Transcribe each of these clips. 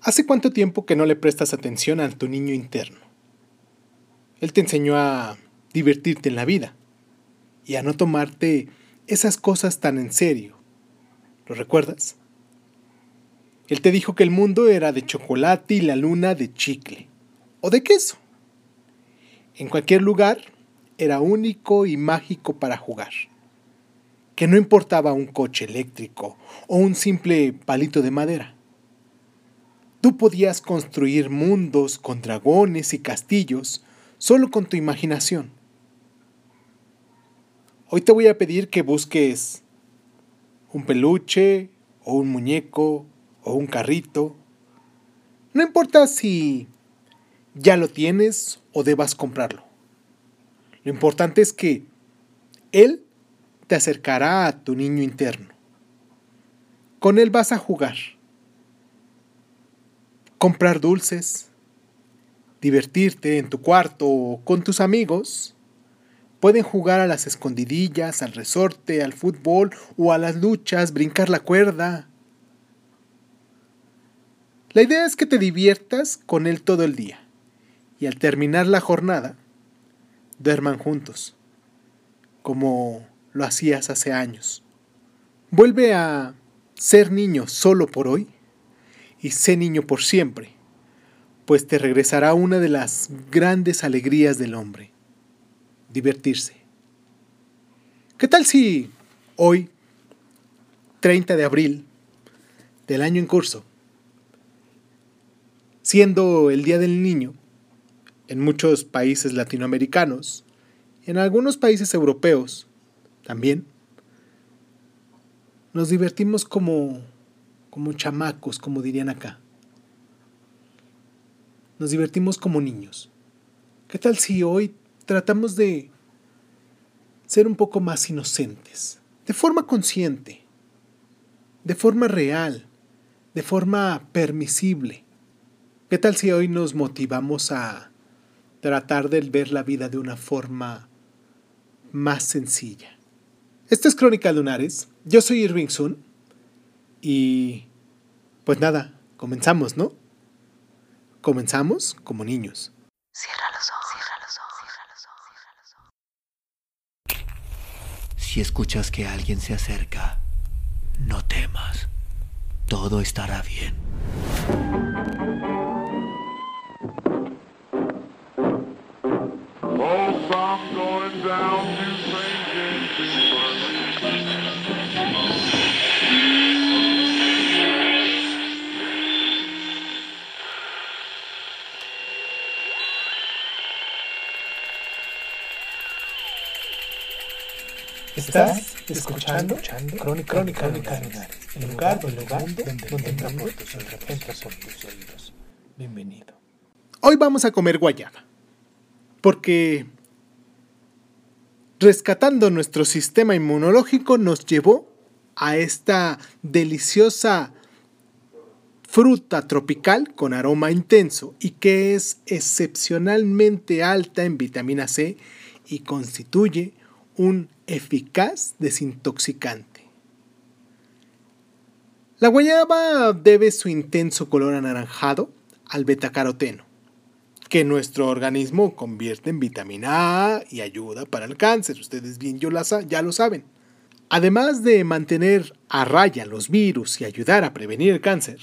¿Hace cuánto tiempo que no le prestas atención a tu niño interno? Él te enseñó a divertirte en la vida y a no tomarte esas cosas tan en serio. ¿Lo recuerdas? Él te dijo que el mundo era de chocolate y la luna de chicle o de queso. En cualquier lugar era único y mágico para jugar. Que no importaba un coche eléctrico o un simple palito de madera. Tú podías construir mundos con dragones y castillos solo con tu imaginación. Hoy te voy a pedir que busques un peluche o un muñeco o un carrito. No importa si ya lo tienes o debas comprarlo. Lo importante es que Él te acercará a tu niño interno. Con Él vas a jugar, comprar dulces, divertirte en tu cuarto o con tus amigos. Pueden jugar a las escondidillas, al resorte, al fútbol o a las luchas, brincar la cuerda. La idea es que te diviertas con él todo el día y al terminar la jornada, duerman juntos, como lo hacías hace años. Vuelve a ser niño solo por hoy y sé niño por siempre pues te regresará una de las grandes alegrías del hombre, divertirse. ¿Qué tal si hoy, 30 de abril del año en curso, siendo el Día del Niño, en muchos países latinoamericanos, en algunos países europeos también, nos divertimos como, como chamacos, como dirían acá nos divertimos como niños. ¿Qué tal si hoy tratamos de ser un poco más inocentes? De forma consciente, de forma real, de forma permisible. ¿Qué tal si hoy nos motivamos a tratar de ver la vida de una forma más sencilla? Esta es Crónica Lunares. Yo soy Irving Sun. Y pues nada, comenzamos, ¿no? Comenzamos como niños. Cierra los ojos, cierra los ojos, cierra los ojos, cierra los ojos. Si escuchas que alguien se acerca, no temas. Todo estará bien. Estás escuchando, Crónica, Crónica, Crónica el lugar, el lugar donde, donde entra por tus oídos. Bienvenido. Hoy vamos a comer guayaba, porque rescatando nuestro sistema inmunológico nos llevó a esta deliciosa fruta tropical con aroma intenso y que es excepcionalmente alta en vitamina C y constituye un eficaz desintoxicante. La guayaba debe su intenso color anaranjado al betacaroteno, que nuestro organismo convierte en vitamina A y ayuda para el cáncer. Ustedes bien ya lo saben. Además de mantener a raya los virus y ayudar a prevenir el cáncer,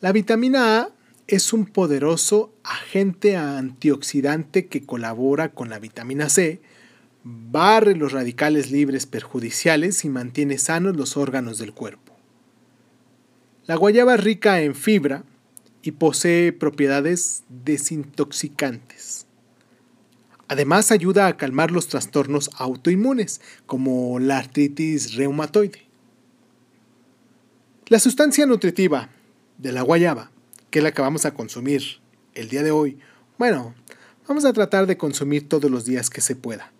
la vitamina A es un poderoso agente antioxidante que colabora con la vitamina C barre los radicales libres perjudiciales y mantiene sanos los órganos del cuerpo. La guayaba es rica en fibra y posee propiedades desintoxicantes. Además ayuda a calmar los trastornos autoinmunes como la artritis reumatoide. La sustancia nutritiva de la guayaba, que es la que vamos a consumir el día de hoy, bueno, vamos a tratar de consumir todos los días que se pueda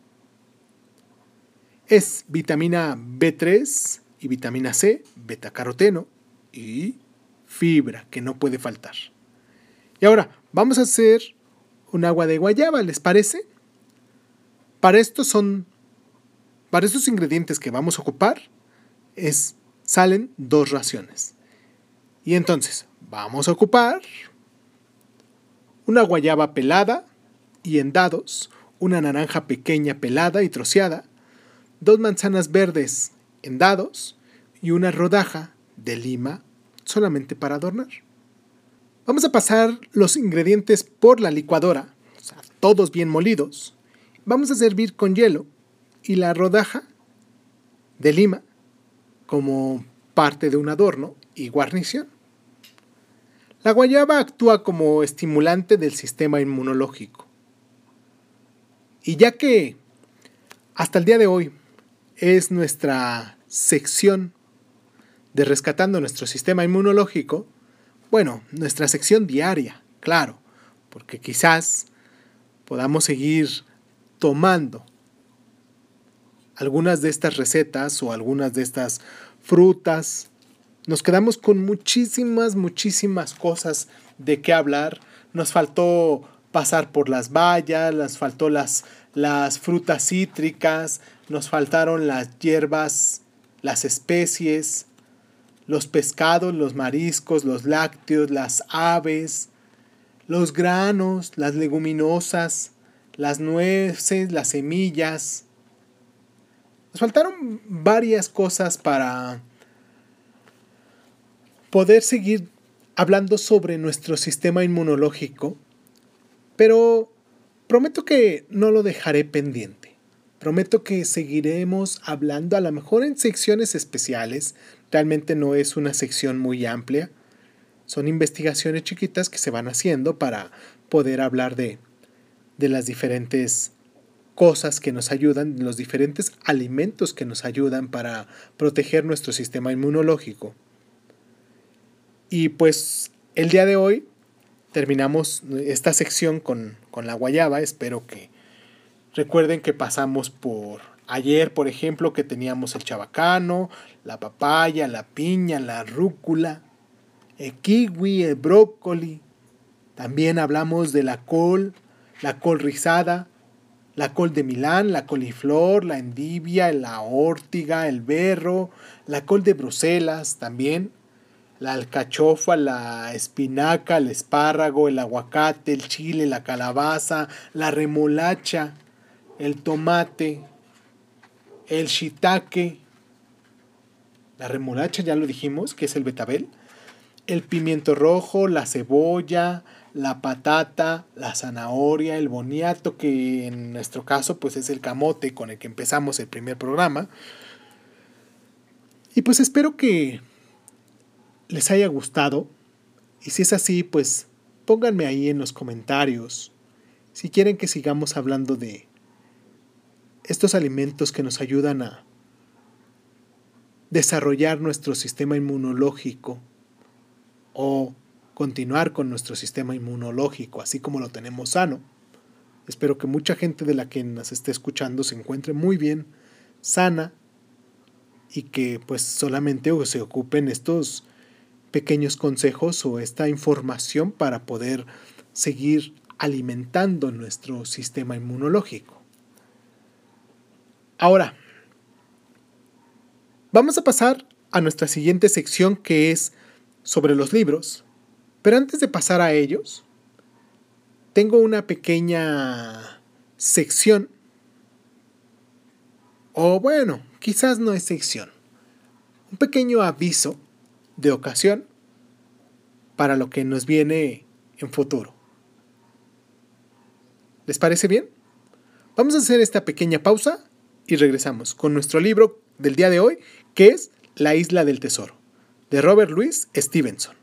es vitamina B3 y vitamina C, betacaroteno y fibra que no puede faltar. Y ahora, vamos a hacer un agua de guayaba, ¿les parece? Para estos son para estos ingredientes que vamos a ocupar es salen dos raciones. Y entonces, vamos a ocupar una guayaba pelada y en dados, una naranja pequeña pelada y troceada, dos manzanas verdes en dados y una rodaja de lima solamente para adornar. Vamos a pasar los ingredientes por la licuadora, todos bien molidos. Vamos a servir con hielo y la rodaja de lima como parte de un adorno y guarnición. La guayaba actúa como estimulante del sistema inmunológico. Y ya que hasta el día de hoy es nuestra sección de rescatando nuestro sistema inmunológico, bueno, nuestra sección diaria, claro, porque quizás podamos seguir tomando algunas de estas recetas o algunas de estas frutas. Nos quedamos con muchísimas, muchísimas cosas de qué hablar. Nos faltó pasar por las bayas, nos faltó las, las frutas cítricas, nos faltaron las hierbas, las especies, los pescados, los mariscos, los lácteos, las aves, los granos, las leguminosas, las nueces, las semillas. Nos faltaron varias cosas para poder seguir hablando sobre nuestro sistema inmunológico, pero prometo que no lo dejaré pendiente. Prometo que seguiremos hablando a lo mejor en secciones especiales. Realmente no es una sección muy amplia. Son investigaciones chiquitas que se van haciendo para poder hablar de, de las diferentes cosas que nos ayudan, los diferentes alimentos que nos ayudan para proteger nuestro sistema inmunológico. Y pues el día de hoy terminamos esta sección con, con la guayaba. Espero que recuerden que pasamos por ayer, por ejemplo, que teníamos el chabacano, la papaya, la piña, la rúcula, el kiwi, el brócoli. También hablamos de la col, la col rizada, la col de Milán, la coliflor, la endivia, la órtiga, el berro, la col de Bruselas también, la alcachofa, la espinaca, el espárrago, el aguacate, el chile, la calabaza, la remolacha, el tomate, el shiitake, la remolacha ya lo dijimos, que es el betabel, el pimiento rojo, la cebolla, la patata, la zanahoria, el boniato, que en nuestro caso pues es el camote con el que empezamos el primer programa. Y pues espero que les haya gustado. Y si es así, pues pónganme ahí en los comentarios si quieren que sigamos hablando de estos alimentos que nos ayudan a desarrollar nuestro sistema inmunológico o continuar con nuestro sistema inmunológico, así como lo tenemos sano. Espero que mucha gente de la que nos esté escuchando se encuentre muy bien, sana, y que pues solamente se ocupen estos pequeños consejos o esta información para poder seguir alimentando nuestro sistema inmunológico. Ahora, vamos a pasar a nuestra siguiente sección que es sobre los libros. Pero antes de pasar a ellos, tengo una pequeña sección, o bueno, quizás no es sección, un pequeño aviso de ocasión para lo que nos viene en futuro. ¿Les parece bien? Vamos a hacer esta pequeña pausa y regresamos con nuestro libro del día de hoy, que es La isla del tesoro, de Robert Louis Stevenson.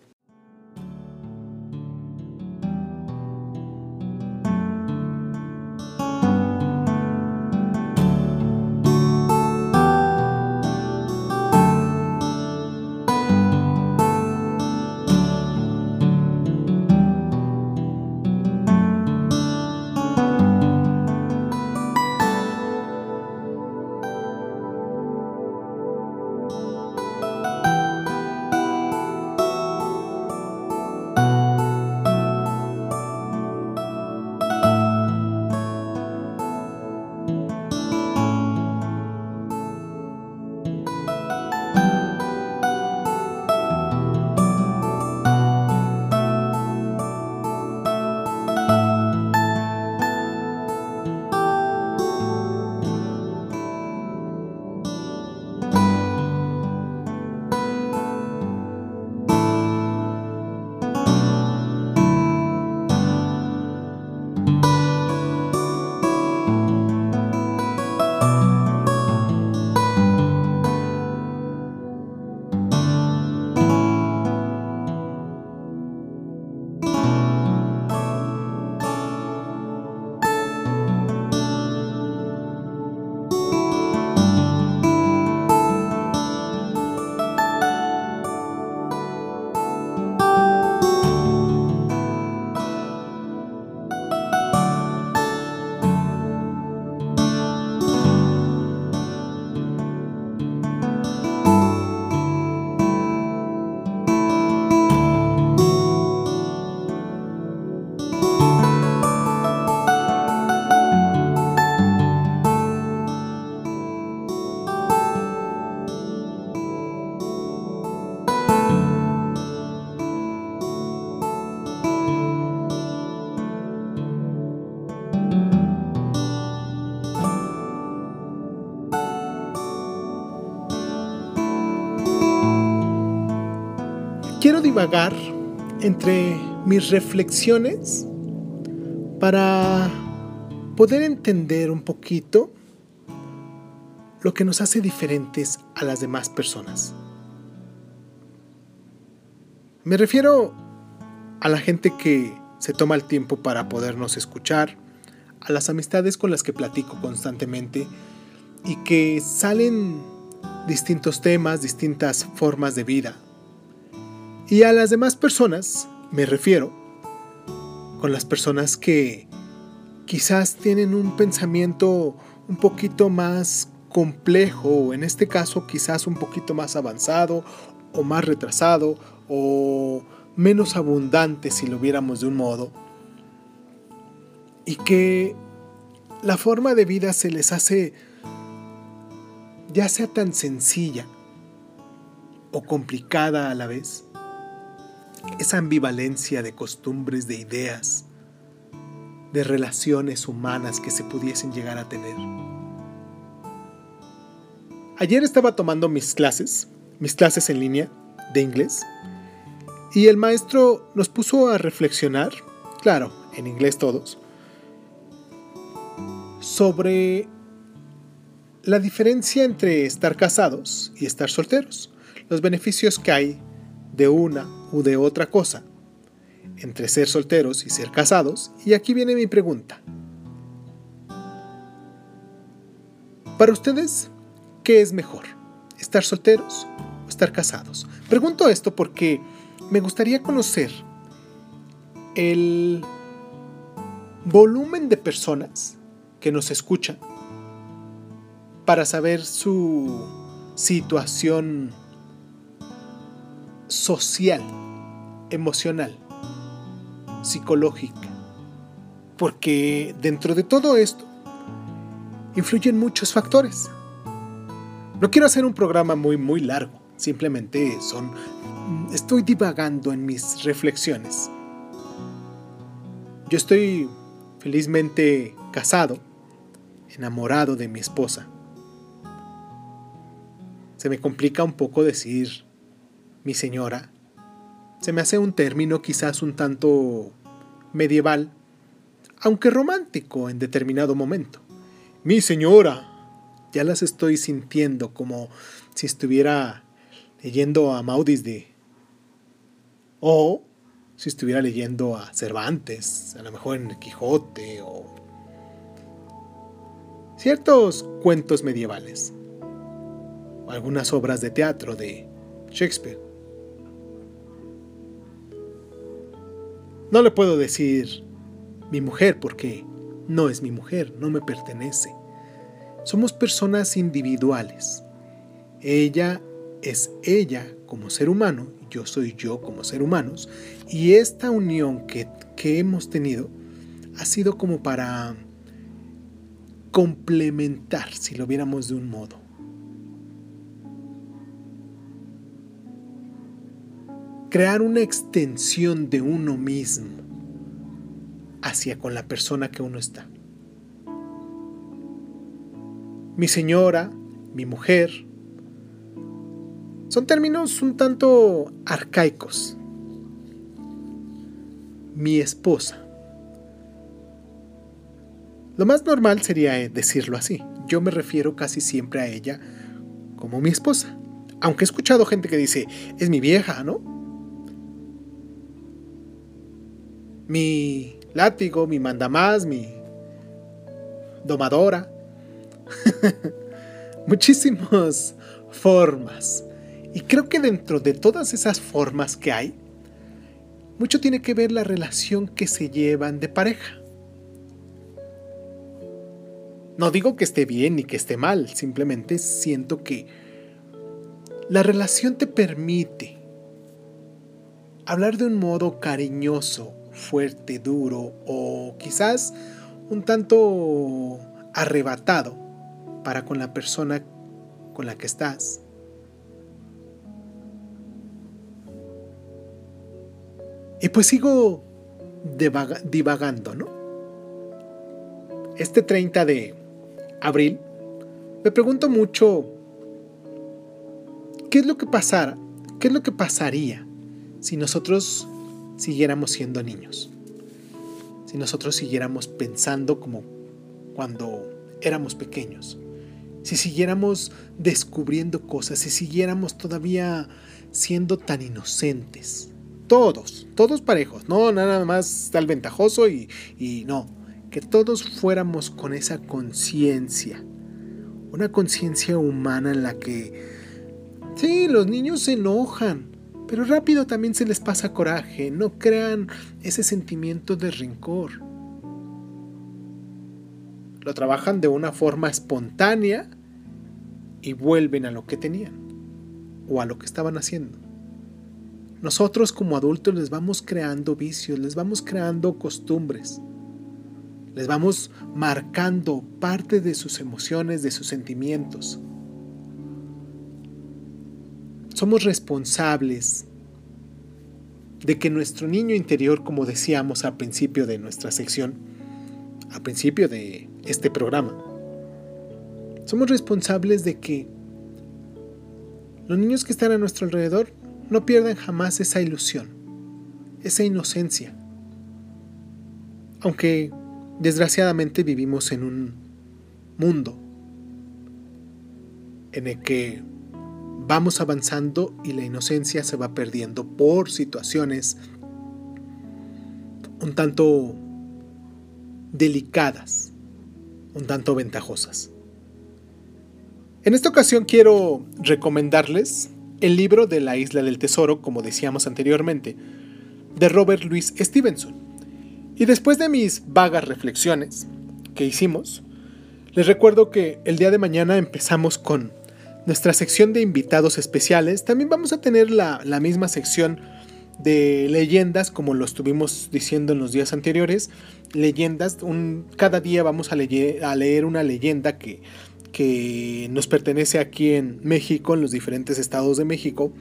Divagar entre mis reflexiones para poder entender un poquito lo que nos hace diferentes a las demás personas. Me refiero a la gente que se toma el tiempo para podernos escuchar, a las amistades con las que platico constantemente y que salen distintos temas, distintas formas de vida. Y a las demás personas me refiero con las personas que quizás tienen un pensamiento un poquito más complejo, o en este caso quizás un poquito más avanzado o más retrasado o menos abundante si lo viéramos de un modo, y que la forma de vida se les hace ya sea tan sencilla o complicada a la vez, esa ambivalencia de costumbres, de ideas, de relaciones humanas que se pudiesen llegar a tener. Ayer estaba tomando mis clases, mis clases en línea de inglés, y el maestro nos puso a reflexionar, claro, en inglés todos, sobre la diferencia entre estar casados y estar solteros, los beneficios que hay de una u de otra cosa entre ser solteros y ser casados, y aquí viene mi pregunta. Para ustedes, ¿qué es mejor? ¿Estar solteros o estar casados? Pregunto esto porque me gustaría conocer el volumen de personas que nos escuchan para saber su situación social, emocional psicológica. Porque dentro de todo esto influyen muchos factores. No quiero hacer un programa muy muy largo, simplemente son estoy divagando en mis reflexiones. Yo estoy felizmente casado, enamorado de mi esposa. Se me complica un poco decir mi señora, se me hace un término quizás un tanto medieval, aunque romántico en determinado momento. Mi señora, ya las estoy sintiendo como si estuviera leyendo a Maudis de... O si estuviera leyendo a Cervantes, a lo mejor en el Quijote o ciertos cuentos medievales, o algunas obras de teatro de Shakespeare. No le puedo decir mi mujer porque no es mi mujer, no me pertenece. Somos personas individuales. Ella es ella como ser humano, yo soy yo como ser humanos, y esta unión que, que hemos tenido ha sido como para complementar, si lo viéramos de un modo. Crear una extensión de uno mismo hacia con la persona que uno está. Mi señora, mi mujer, son términos un tanto arcaicos. Mi esposa. Lo más normal sería decirlo así. Yo me refiero casi siempre a ella como mi esposa. Aunque he escuchado gente que dice, es mi vieja, ¿no? Mi látigo, mi mandamás, mi domadora. Muchísimas formas. Y creo que dentro de todas esas formas que hay, mucho tiene que ver la relación que se llevan de pareja. No digo que esté bien ni que esté mal, simplemente siento que la relación te permite hablar de un modo cariñoso, fuerte, duro o quizás un tanto arrebatado para con la persona con la que estás. Y pues sigo divagando, ¿no? Este 30 de abril me pregunto mucho qué es lo que pasara, qué es lo que pasaría si nosotros siguiéramos siendo niños, si nosotros siguiéramos pensando como cuando éramos pequeños, si siguiéramos descubriendo cosas, si siguiéramos todavía siendo tan inocentes. Todos, todos parejos, no nada más tal ventajoso y, y no, que todos fuéramos con esa conciencia, una conciencia humana en la que, sí, los niños se enojan, pero rápido también se les pasa coraje, no crean ese sentimiento de rencor. Lo trabajan de una forma espontánea y vuelven a lo que tenían o a lo que estaban haciendo. Nosotros como adultos les vamos creando vicios, les vamos creando costumbres, les vamos marcando parte de sus emociones, de sus sentimientos. Somos responsables de que nuestro niño interior, como decíamos al principio de nuestra sección, al principio de este programa, somos responsables de que los niños que están a nuestro alrededor no pierdan jamás esa ilusión, esa inocencia. Aunque desgraciadamente vivimos en un mundo en el que vamos avanzando y la inocencia se va perdiendo por situaciones un tanto delicadas, un tanto ventajosas. En esta ocasión quiero recomendarles el libro de la Isla del Tesoro, como decíamos anteriormente, de Robert Louis Stevenson. Y después de mis vagas reflexiones que hicimos, les recuerdo que el día de mañana empezamos con nuestra sección de invitados especiales. También vamos a tener la, misma sección de leyendas, como lo estuvimos diciendo en los días anteriores. Leyendas, un, cada día vamos a, a leer una leyenda que que nos pertenece aquí en México, en los diferentes estados de México.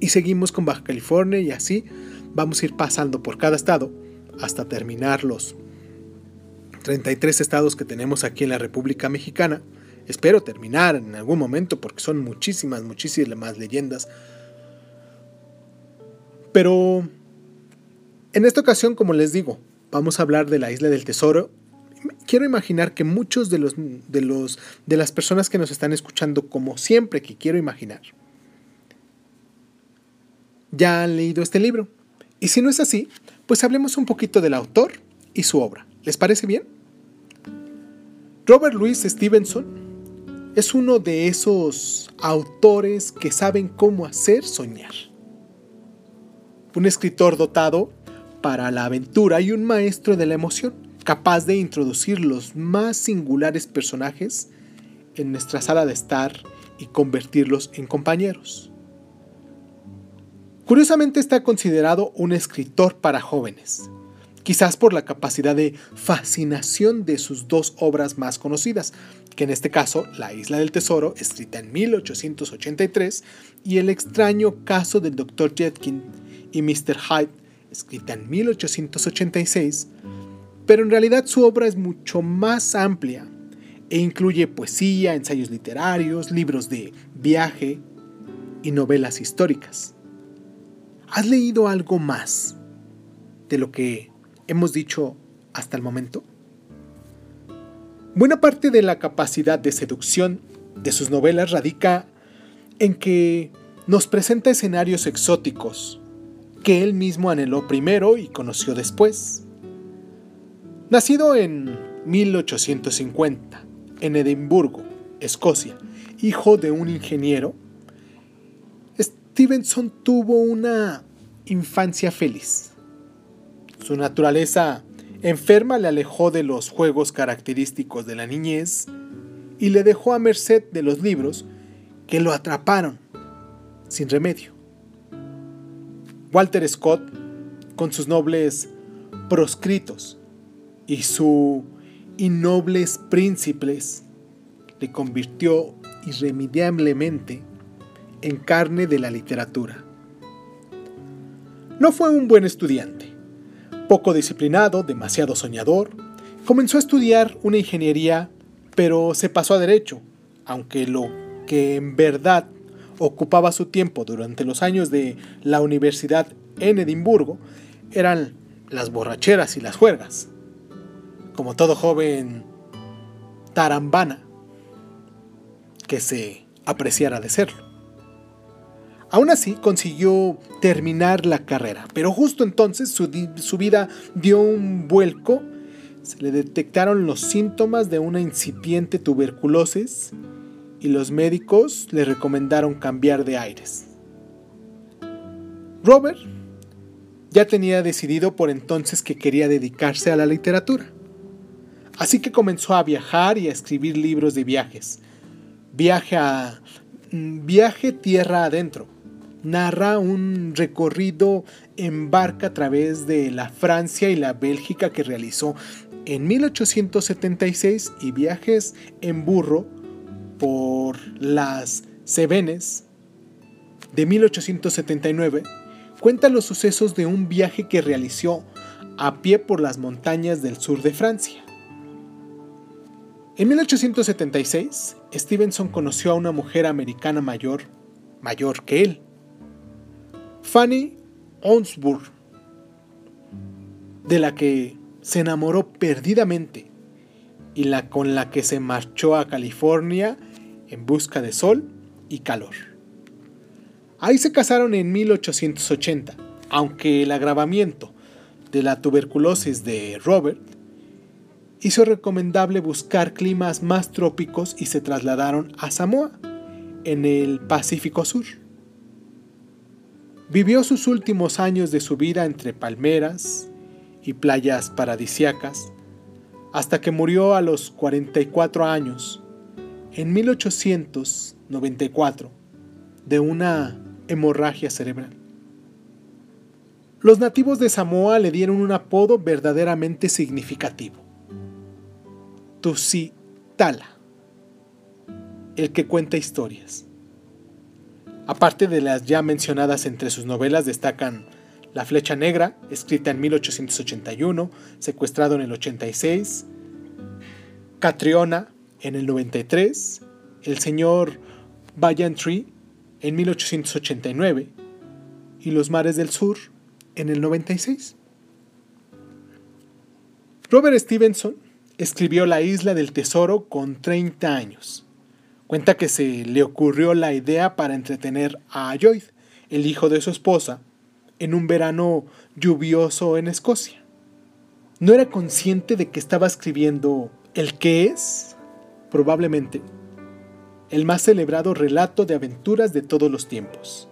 Y seguimos con Baja California y así vamos a ir pasando por cada estado hasta terminar los 33 estados que tenemos aquí en la República Mexicana. Espero terminar en algún momento porque son muchísimas, muchísimas leyendas. Pero en esta ocasión, como les digo, vamos a hablar de la isla del tesoro quiero imaginar que muchos de los, de los de las personas que nos están escuchando, como siempre que quiero imaginar, ya han leído este libro. Y si no es así, pues hablemos un poquito del autor y su obra. ¿Les parece bien? Robert Louis Stevenson es uno de esos autores que saben cómo hacer soñar. Un escritor dotado para la aventura y un maestro de la emoción capaz de introducir los más singulares personajes en nuestra sala de estar y convertirlos en compañeros. Curiosamente está considerado un escritor para jóvenes, quizás por la capacidad de fascinación de sus dos obras más conocidas, que en este caso La Isla del Tesoro, escrita en 1883, y El extraño caso del Dr. Jetkin y Mr. Hyde, escrita en 1886, pero en realidad su obra es mucho más amplia e incluye poesía, ensayos literarios, libros de viaje y novelas históricas. ¿Has leído algo más de lo que hemos dicho hasta el momento? Buena parte de la capacidad de seducción de sus novelas radica en que nos presenta escenarios exóticos que él mismo anheló primero y conoció después. Nacido en 1850 en Edimburgo, Escocia, hijo de un ingeniero, Stevenson tuvo una infancia feliz. Su naturaleza enferma le alejó de los juegos característicos de la niñez y le dejó a merced de los libros que lo atraparon sin remedio. Walter Scott, con sus nobles proscritos, y su innobles príncipes le convirtió irremediablemente en carne de la literatura. No fue un buen estudiante, poco disciplinado, demasiado soñador, comenzó a estudiar una ingeniería, pero se pasó a derecho, aunque lo que en verdad ocupaba su tiempo durante los años de la universidad en Edimburgo eran las borracheras y las juergas. Como todo joven tarambana que se apreciara de serlo. Aún así consiguió terminar la carrera, pero justo entonces su, su, vida dio un vuelco, se le detectaron los síntomas de una incipiente tuberculosis y los médicos le recomendaron cambiar de aires. Robert ya tenía decidido por entonces que quería dedicarse a la literatura. Así que comenzó a viajar y a escribir libros de viajes. Viaje a mm, viaje tierra adentro. Narra un recorrido en barca a través de la Francia y la Bélgica que realizó en 1876 y viajes en burro por las Cevenes de 1879 cuenta los sucesos de un viaje que realizó a pie por las montañas del sur de Francia. En 1876, Stevenson conoció a una mujer americana mayor, mayor que él, Fanny Onsburg, de la que se enamoró perdidamente y la con la que se marchó a California en busca de sol y calor. Ahí se casaron en 1880, aunque el agravamiento de la tuberculosis de Robert hizo recomendable buscar climas más trópicos y se trasladaron a Samoa, en el Pacífico Sur. Vivió sus últimos años de su vida entre palmeras y playas paradisiacas, hasta que murió a los 44 años en 1894 de una hemorragia cerebral. Los nativos de Samoa le dieron un apodo verdaderamente significativo. Tusitala, el que cuenta historias. Aparte de las ya mencionadas entre sus novelas destacan La Flecha Negra, escrita en 1881, secuestrado en el 86, Catriona, en el 93, el señor Tree en 1889 y Los Mares del Sur en el 96. Robert Stevenson escribió La Isla del Tesoro con 30 años. Cuenta que se le ocurrió la idea para entretener a Lloyd, el hijo de su esposa, en un verano lluvioso en Escocia. No era consciente de que estaba escribiendo el que es probablemente el más celebrado relato de aventuras de todos los tiempos.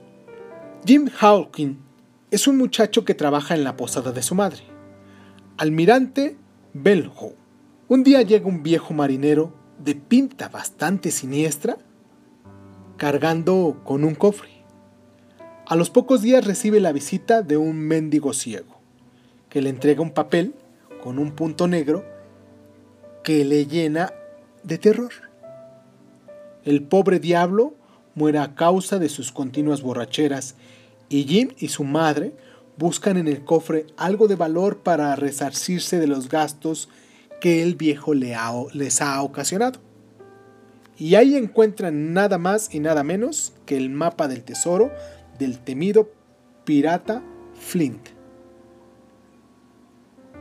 Jim Hawking es un muchacho que trabaja en la posada de su madre, Almirante Belho. Un día llega un viejo marinero de pinta bastante siniestra, cargando con un cofre. A los pocos días recibe la visita de un mendigo ciego, que le entrega un papel con un punto negro que le llena de terror. El pobre diablo muere a causa de sus continuas borracheras y Jim y su madre buscan en el cofre algo de valor para resarcirse de los gastos que el viejo les ha ocasionado. Y ahí encuentran nada más y nada menos que el mapa del tesoro del temido pirata Flint.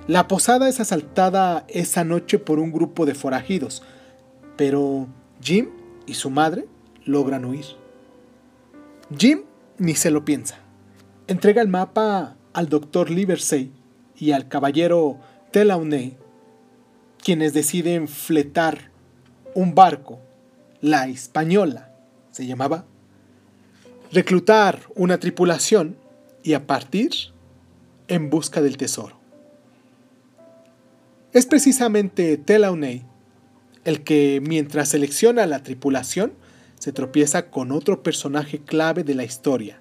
La posada es asaltada esa noche por un grupo de forajidos, pero Jim y su madre logran huir. Jim ni se lo piensa. Entrega el mapa al doctor Livesey y al caballero Delaunay, quienes deciden fletar un barco, la Española se llamaba, reclutar una tripulación y a partir en busca del tesoro. Es precisamente Delaunay el que mientras selecciona la tripulación se tropieza con otro personaje clave de la historia,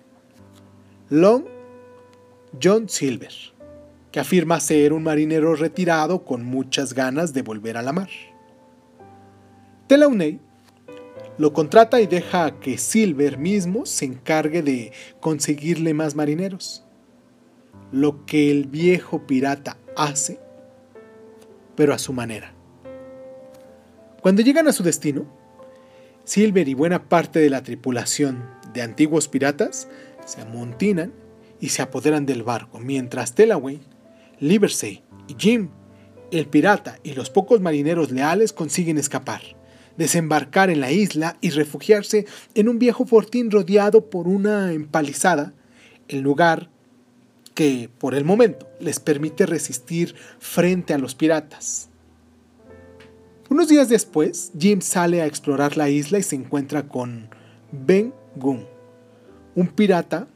Long John Silver, que afirma ser un marinero retirado con muchas ganas de volver a la mar. Delaunay lo contrata y deja que Silver mismo se encargue de conseguirle más marineros. Lo que el viejo pirata hace, pero a su manera. Cuando llegan a su destino, Silver y buena parte de la tripulación de antiguos piratas se amontinan y se apoderan del barco, mientras Telaway, Liversey y Jim, el pirata y los pocos marineros leales consiguen escapar, desembarcar en la isla y refugiarse en un viejo fortín rodeado por una empalizada, el lugar que, por el momento, les permite resistir frente a los piratas. Unos días después, Jim sale a explorar la isla y se encuentra con Ben Gunn, un pirata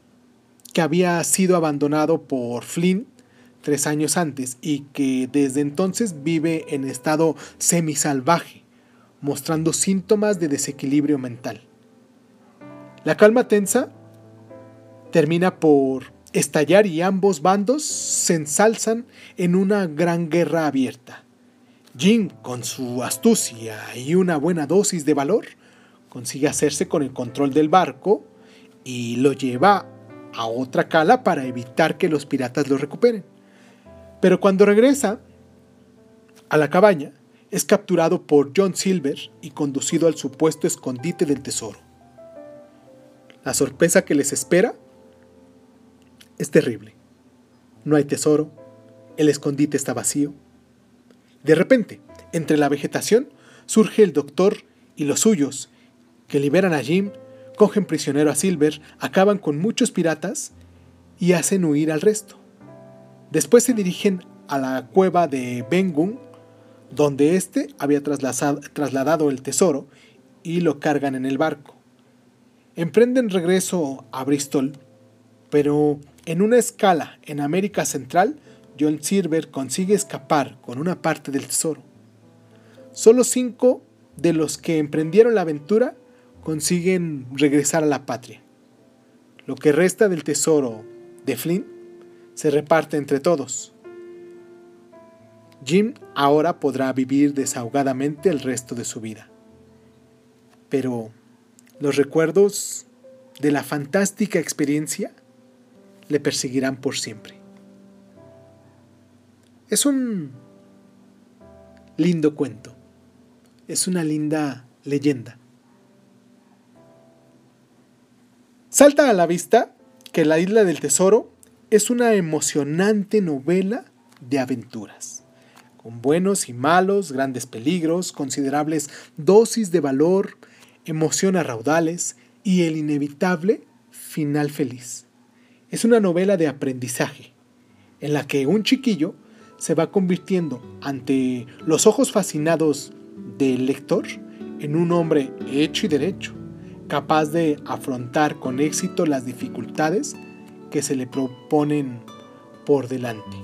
que había sido abandonado por Flynn tres años antes y que desde entonces vive en estado semisalvaje, mostrando síntomas de desequilibrio mental. La calma tensa termina por estallar y ambos bandos se ensalzan en una gran guerra abierta. Jim, con su astucia y una buena dosis de valor, consigue hacerse con el control del barco y lo lleva a otra cala para evitar que los piratas lo recuperen. Pero cuando regresa a la cabaña, es capturado por John Silver y conducido al supuesto escondite del tesoro. La sorpresa que les espera es terrible. No hay tesoro, el escondite está vacío. De repente, entre la vegetación, surge el doctor y los suyos, que liberan a Jim, cogen prisionero a Silver, acaban con muchos piratas y hacen huir al resto. Después se dirigen a la cueva de Bengun, donde éste había trasladado el tesoro y lo cargan en el barco. Emprenden regreso a Bristol, pero en una escala en América Central, John Silver consigue escapar con una parte del tesoro. Solo cinco de los que emprendieron la aventura consiguen regresar a la patria. Lo que resta del tesoro de Flynn se reparte entre todos. Jim ahora podrá vivir desahogadamente el resto de su vida. Pero los recuerdos de la fantástica experiencia le perseguirán por siempre. Es un lindo cuento, es una linda leyenda. Salta a la vista que La Isla del Tesoro es una emocionante novela de aventuras, con buenos y malos, grandes peligros, considerables dosis de valor, emoción a raudales y el inevitable final feliz. Es una novela de aprendizaje, en la que un chiquillo se va convirtiendo ante los ojos fascinados del lector en un hombre hecho y derecho, capaz de afrontar con éxito las dificultades que se le proponen por delante.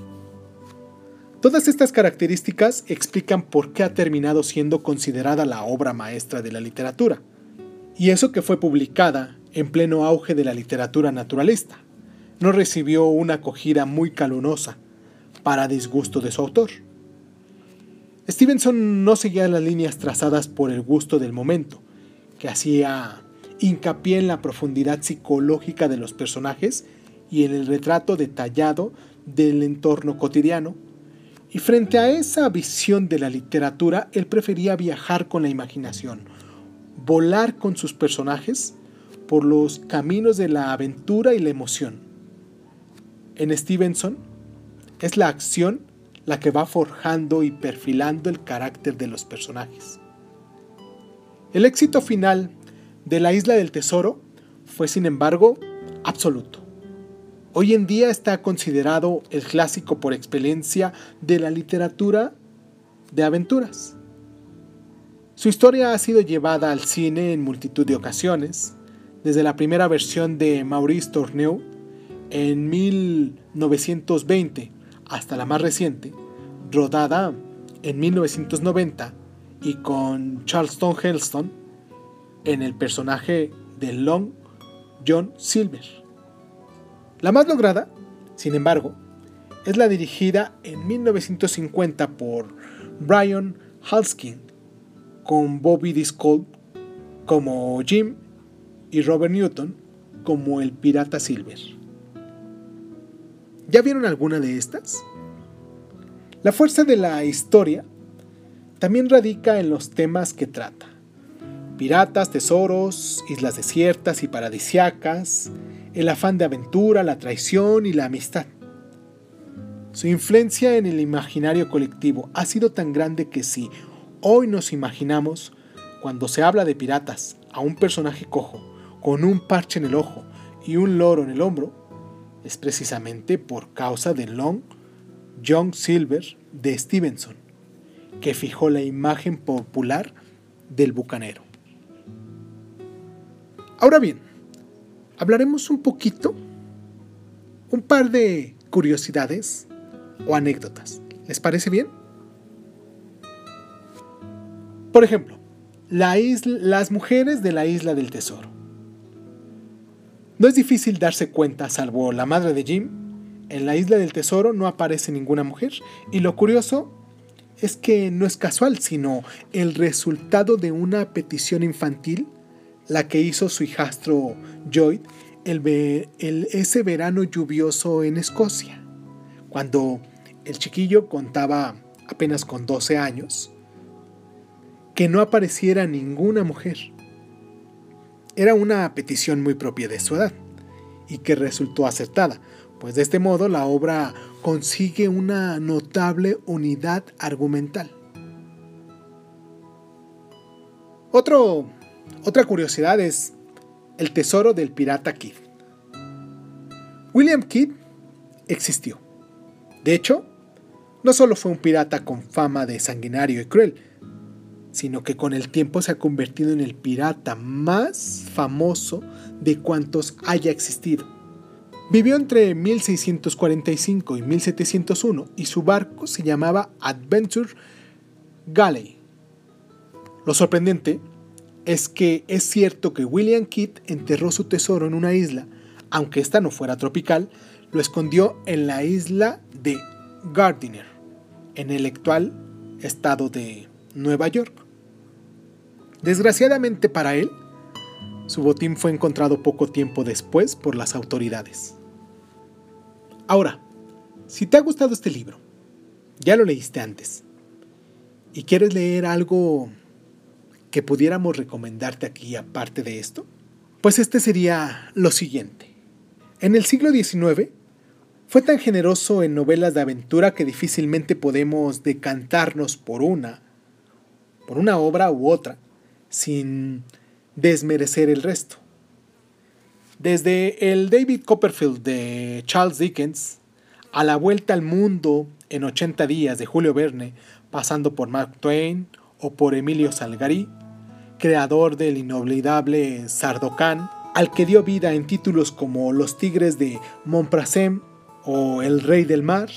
Todas estas características explican por qué ha terminado siendo considerada la obra maestra de la literatura, y eso que fue publicada en pleno auge de la literatura naturalista no recibió una acogida muy calurosa, para disgusto de su autor. Stevenson no seguía las líneas trazadas por el gusto del momento, que hacía hincapié en la profundidad psicológica de los personajes y en el retrato detallado del entorno cotidiano, y frente a esa visión de la literatura, él prefería viajar con la imaginación, volar con sus personajes por los caminos de la aventura y la emoción en Stevenson, es la acción la que va forjando y perfilando el carácter de los personajes. El éxito final de La Isla del Tesoro fue, sin embargo, absoluto. Hoy en día está considerado el clásico por excelencia de la literatura de aventuras. Su historia ha sido llevada al cine en multitud de ocasiones, desde la primera versión de Maurice Tourneur en 1920 hasta la más reciente, rodada en 1990 y con Charleston Heston en el personaje de Long John Silver. La más lograda, sin embargo, es la dirigida en 1950 por Brian Halskin, con Bobby Discold como Jim y Robert Newton como el pirata Silver. ¿Ya vieron alguna de estas? La fuerza de la historia también radica en los temas que trata. Piratas, tesoros, islas desiertas y paradisiacas, el afán de aventura, la traición y la amistad. Su influencia en el imaginario colectivo ha sido tan grande que si hoy nos imaginamos, cuando se habla de piratas, a un personaje cojo, con un parche en el ojo y un loro en el hombro, es precisamente por causa de Long John Silver de Stevenson, que fijó la imagen popular del bucanero. Ahora bien, hablaremos un poquito, un par de curiosidades o anécdotas. ¿Les parece bien? Por ejemplo, las mujeres de la isla del tesoro. No es difícil darse cuenta, salvo la madre de Jim, en la isla del tesoro no aparece ninguna mujer. Y lo curioso es que no es casual, sino el resultado de una petición infantil, la que hizo su hijastro Lloyd el, ese verano lluvioso en Escocia, cuando el chiquillo contaba apenas con 12 años, que no apareciera ninguna mujer. Era una petición muy propia de su edad y que resultó acertada, pues de este modo la obra consigue una notable unidad argumental. Otro, otra curiosidad es el tesoro del pirata Kidd. William Kidd existió. De hecho, no solo fue un pirata con fama de sanguinario y cruel, sino que con el tiempo se ha convertido en el pirata más famoso de cuantos haya existido. Vivió entre 1645 y 1701 y su barco se llamaba Adventure Galley. Lo sorprendente es que es cierto que William Kidd enterró su tesoro en una isla, aunque esta no fuera tropical, lo escondió en la isla de Gardiner, en el actual estado de Nueva York. Desgraciadamente para él, su botín fue encontrado poco tiempo después por las autoridades. Ahora, si te ha gustado este libro, ya lo leíste antes, y quieres leer algo que pudiéramos recomendarte aquí aparte de esto, pues este sería lo siguiente. En el siglo XIX, fue tan generoso en novelas de aventura que difícilmente podemos decantarnos por una, por una obra u otra, sin desmerecer el resto. Desde el David Copperfield de Charles Dickens a La Vuelta al Mundo en 80 días de Julio Verne, pasando por Mark Twain o por Emilio Salgari, creador del inolvidable Sardocan, al que dio vida en títulos como Los Tigres de Montprasem o El Rey del Mar.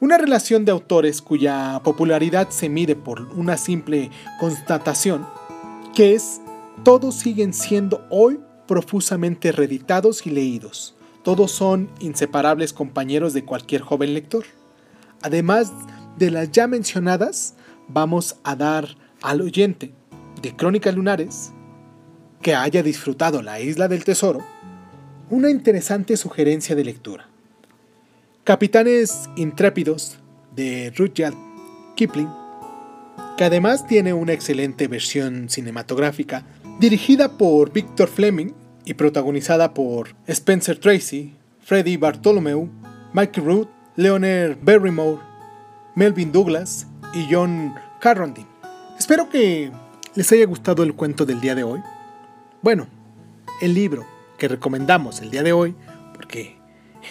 Una relación de autores cuya popularidad se mide por una simple constatación que es todos siguen siendo hoy profusamente reeditados y leídos. Todos son inseparables compañeros de cualquier joven lector. Además de las ya mencionadas, vamos a dar al oyente de Crónicas Lunares que haya disfrutado La Isla del Tesoro una interesante sugerencia de lectura. Capitanes Intrépidos de Rudyard Kipling que además tiene una excelente versión cinematográfica, dirigida por Victor Fleming y protagonizada por Spencer Tracy, Freddie Bartholomew, Michael Root, Leonard Barrymore, Melvin Douglas y John Carradine. Espero que les haya gustado el cuento del día de hoy. Bueno, el libro que recomendamos el día de hoy, porque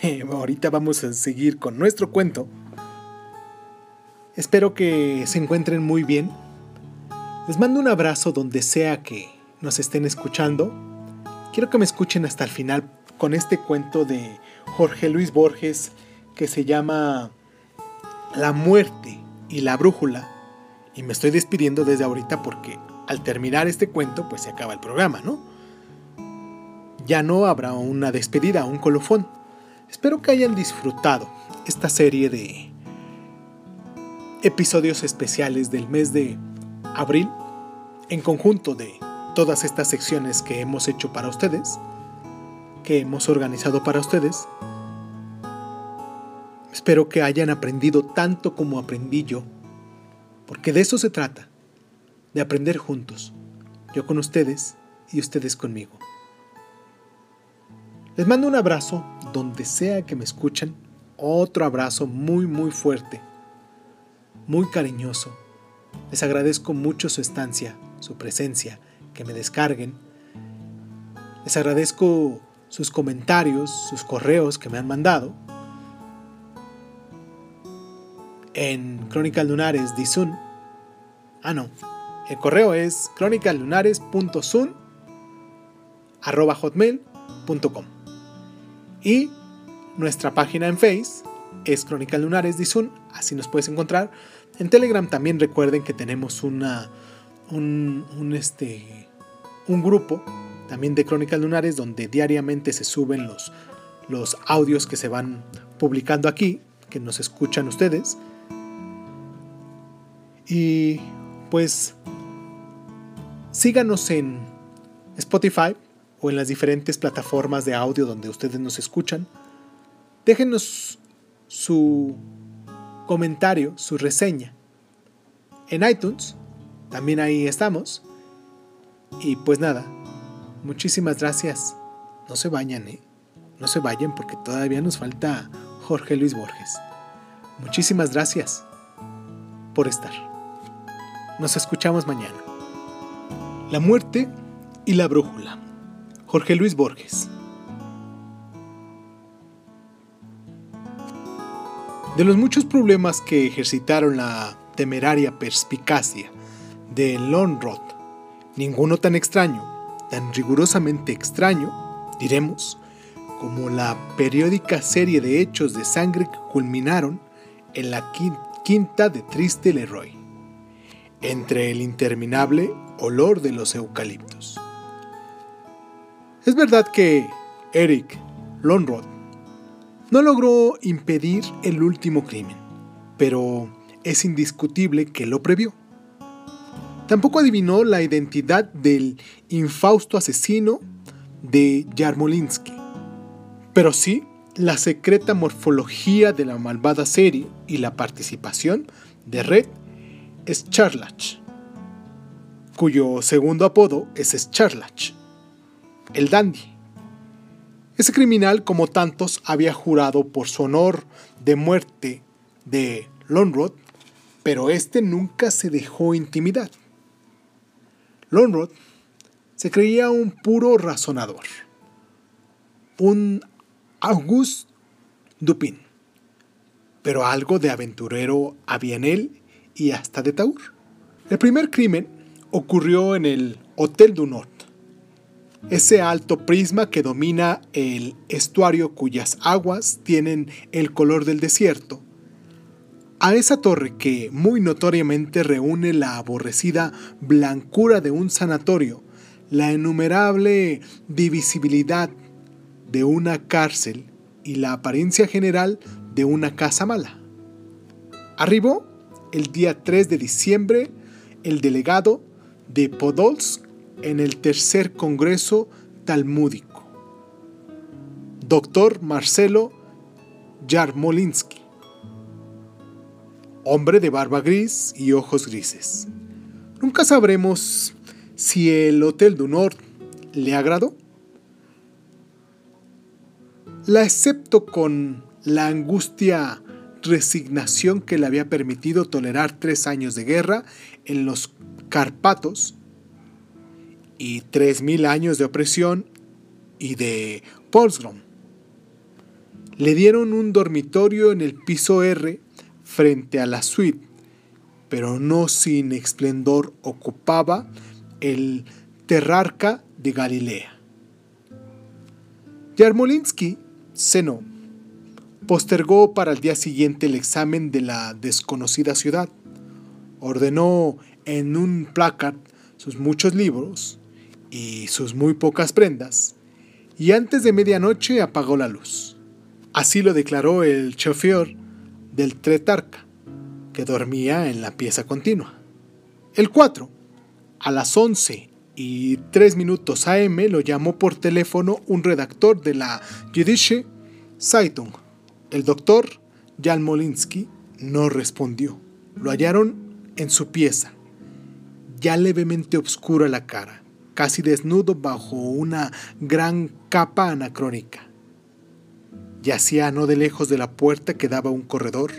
ahorita vamos a seguir con nuestro cuento, Espero que se encuentren muy bien. Les mando un abrazo donde sea que nos estén escuchando. Quiero que me escuchen hasta el final con este cuento de Jorge Luis Borges que se llama La muerte y la brújula. Y me estoy despidiendo desde ahorita porque al terminar este cuento pues se acaba el programa, ¿no? Ya no habrá una despedida, un colofón. Espero que hayan disfrutado esta serie de episodios especiales del mes de abril, en conjunto de todas estas secciones que hemos hecho para ustedes, que hemos organizado para ustedes. Espero que hayan aprendido tanto como aprendí yo, porque de eso se trata, de aprender juntos, yo con ustedes y ustedes conmigo. Les mando un abrazo donde sea que me escuchen, otro abrazo muy muy fuerte, muy cariñoso. Les agradezco mucho su estancia, su presencia, que me descarguen. Les agradezco sus comentarios, sus correos que me han mandado. En Crónicas Lunares Dizun. Ah, no. El correo es hotmail.com Y nuestra página en Face es Crónicas Lunares Dizun. Así nos puedes encontrar. En Telegram también recuerden que tenemos una, un, un, este, un grupo también de Crónicas Lunares, donde diariamente se suben los, los audios que se van publicando aquí, que nos escuchan ustedes. Y pues síganos en Spotify o en las diferentes plataformas de audio donde ustedes nos escuchan. Déjenos su comentario, su reseña. En iTunes, también ahí estamos. Y pues nada, Muchísimas gracias. No se vayan, ¿eh? No se vayan porque todavía nos falta Jorge Luis Borges. Muchísimas gracias por estar. Nos escuchamos mañana. La muerte y la brújula. Jorge Luis Borges. De los muchos problemas que ejercitaron la temeraria perspicacia de Lonrod, ninguno tan extraño tan rigurosamente extraño, diremos, como la periódica serie de hechos de sangre que culminaron en la quinta de Triste Leroy, entre el interminable olor de los eucaliptos. Es verdad que Eric Lonrod no logró impedir el último crimen, pero es indiscutible que lo previó. Tampoco adivinó la identidad del infausto asesino de Yarmolinsky, pero sí la secreta morfología de la malvada serie y la participación de Red Scharlach, cuyo segundo apodo es Scharlach, el dandy. Ese criminal, como tantos, había jurado por su honor de muerte de Lonrod, pero este nunca se dejó intimidar. Lonrod se creía un puro razonador, un Auguste Dupin, pero algo de aventurero había en él y hasta de taur. El primer crimen ocurrió en el Hotel du Nord, ese alto prisma que domina el estuario cuyas aguas tienen el color del desierto a esa torre que muy notoriamente reúne la aborrecida blancura de un sanatorio, la innumerable divisibilidad de una cárcel y la apariencia general de una casa mala. Arribó el día 3 de diciembre el delegado de Podolsk en el tercer Congreso Talmúdico, doctor Marcelo Yarmolinsky hombre de barba gris y ojos grises. Nunca sabremos si el Hotel du Nord le agradó. La acepto con la angustia resignación que le había permitido tolerar tres años de guerra en los Carpatos y tres mil años de opresión y de Polsgrom. Le dieron un dormitorio en el piso R frente a la suite, pero no sin esplendor ocupaba el terrarca de Galilea. Yarmolinsky cenó. Postergó para el día siguiente el examen de la desconocida ciudad. Ordenó en un placard sus muchos libros y sus muy pocas prendas, y antes de medianoche apagó la luz. Así lo declaró el chofer del Tretarca, que dormía en la pieza continua. El 4, a las 11 y 3 minutos AM, lo llamó por teléfono un redactor de la Jüdische Zeitung. El doctor Jan Molinsky no respondió. Lo hallaron en su pieza, ya levemente oscura la cara, casi desnudo bajo una gran capa anacrónica. Yacía no de lejos de la puerta que daba un corredor,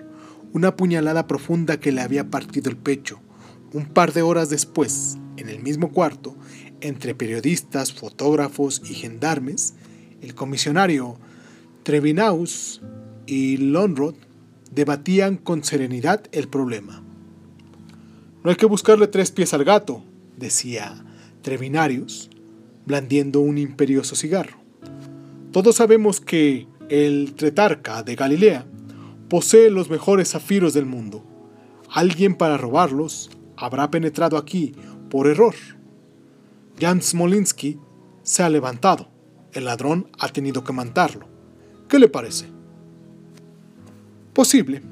una puñalada profunda que le había partido el pecho. Un par de horas después, en el mismo cuarto, entre periodistas, fotógrafos y gendarmes, el comisionario Trevinaus y Lonrod debatían con serenidad el problema. No hay que buscarle tres pies al gato, decía Trevinarius, blandiendo un imperioso cigarro. Todos sabemos que el Tretarca de Galilea posee los mejores zafiros del mundo. Alguien para robarlos habrá penetrado aquí por error. Jan Smolinski se ha levantado. El ladrón ha tenido que mantarlo. ¿Qué le parece? Posible,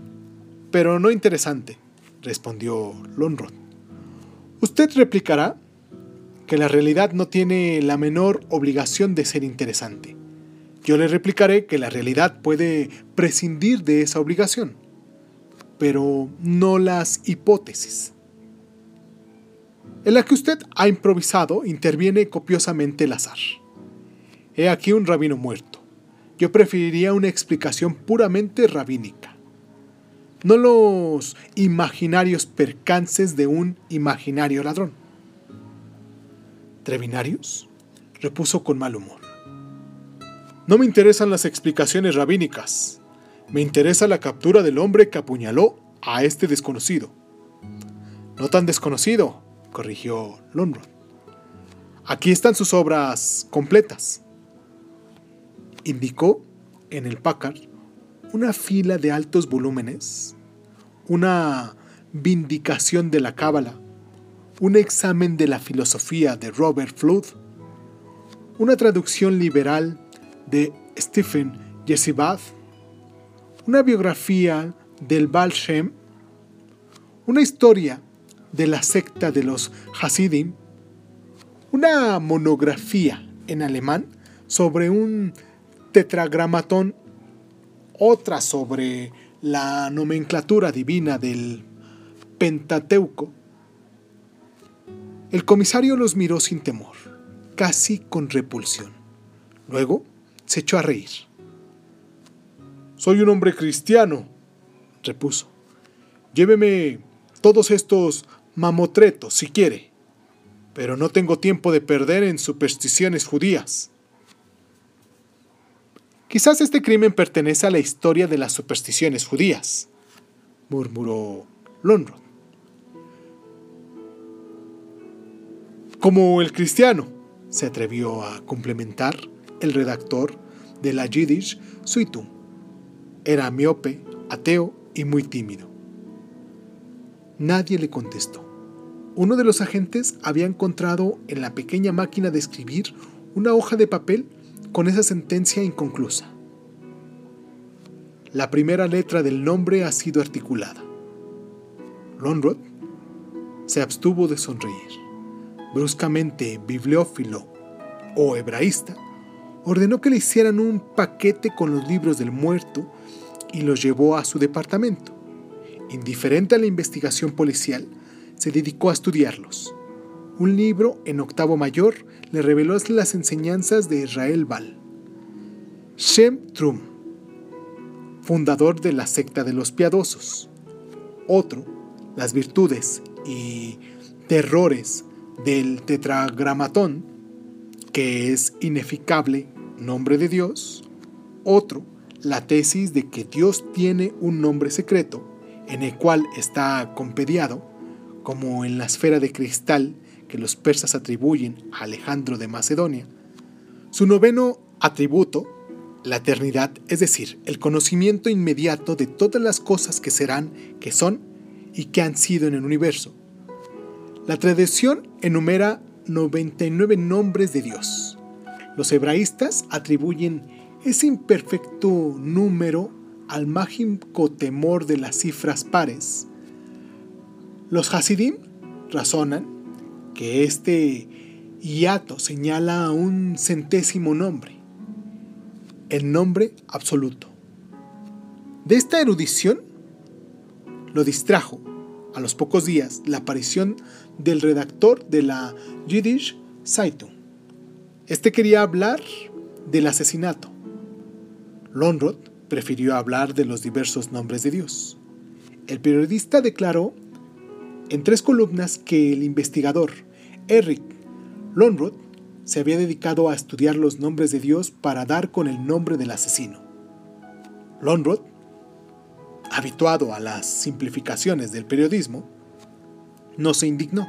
pero no interesante respondió Lonrod. Usted replicará que la realidad no tiene la menor obligación de ser interesante. Yo le replicaré que la realidad puede prescindir de esa obligación, pero no las hipótesis. En la que usted ha improvisado interviene copiosamente el azar. He aquí un rabino muerto. Yo preferiría una explicación puramente rabínica no los imaginarios percances de un imaginario ladrón. ¿Trevinarios? repuso con mal humor. No me interesan las explicaciones rabínicas. Me interesa la captura del hombre que apuñaló a este desconocido. No tan desconocido, corrigió Lonrod. Aquí están sus obras completas. Indicó en el Packard una fila de altos volúmenes, una vindicación de la cábala, un examen de la filosofía de Robert Flood, una traducción liberal de Stephen Yesibath, una biografía del Baal Shem, una historia de la secta de los Hasidim, una monografía en alemán sobre un tetragramatón otra sobre la nomenclatura divina del Pentateuco, el comisario los miró sin temor, casi con repulsión. Luego se echó a reír. Soy un hombre cristiano, repuso. Lléveme todos estos mamotretos si quiere, pero no tengo tiempo de perder en supersticiones judías. Quizás este crimen pertenece a la historia de las supersticiones judías, murmuró Lonrod. Como el cristiano, se atrevió a complementar el redactor de la Yiddish Suitum. Era miope, ateo y muy tímido. Nadie le contestó. Uno de los agentes había encontrado en la pequeña máquina de escribir una hoja de papel con esa sentencia inconclusa. La primera letra del nombre ha sido articulada. Lonrod se abstuvo de sonreír. Bruscamente, bibliófilo o hebraísta, ordenó que le hicieran un paquete con los libros del muerto y los llevó a su departamento. Indiferente a la investigación policial, se dedicó a estudiarlos. Un libro en octavo mayor le reveló las enseñanzas de Israel Bal. Shem Trum, fundador de la secta de los piadosos. Otro, las virtudes y terrores del tetragramatón, que es ineficable nombre de Dios. Otro, la tesis de que Dios tiene un nombre secreto en el cual está compediado, como en la esfera de cristal que los persas atribuyen a Alejandro de Macedonia. Su noveno atributo, la eternidad, es decir, el conocimiento inmediato de todas las cosas que serán, que son y que han sido en el universo. La tradición enumera 99 nombres de Dios. Los hebraístas atribuyen ese imperfecto número al mágico temor de las cifras pares. Los Hasidim razonan que este hiato señala a un centésimo nombre, el nombre absoluto. De esta erudición lo distrajo a los pocos días la aparición del redactor de la Yiddish Saito. Este quería hablar del asesinato. Lonrod prefirió hablar de los diversos nombres de Dios. El periodista declaró en tres columnas que el investigador Eric Lonrod se había dedicado a estudiar los nombres de Dios para dar con el nombre del asesino. Lonrod, habituado a las simplificaciones del periodismo, no se indignó.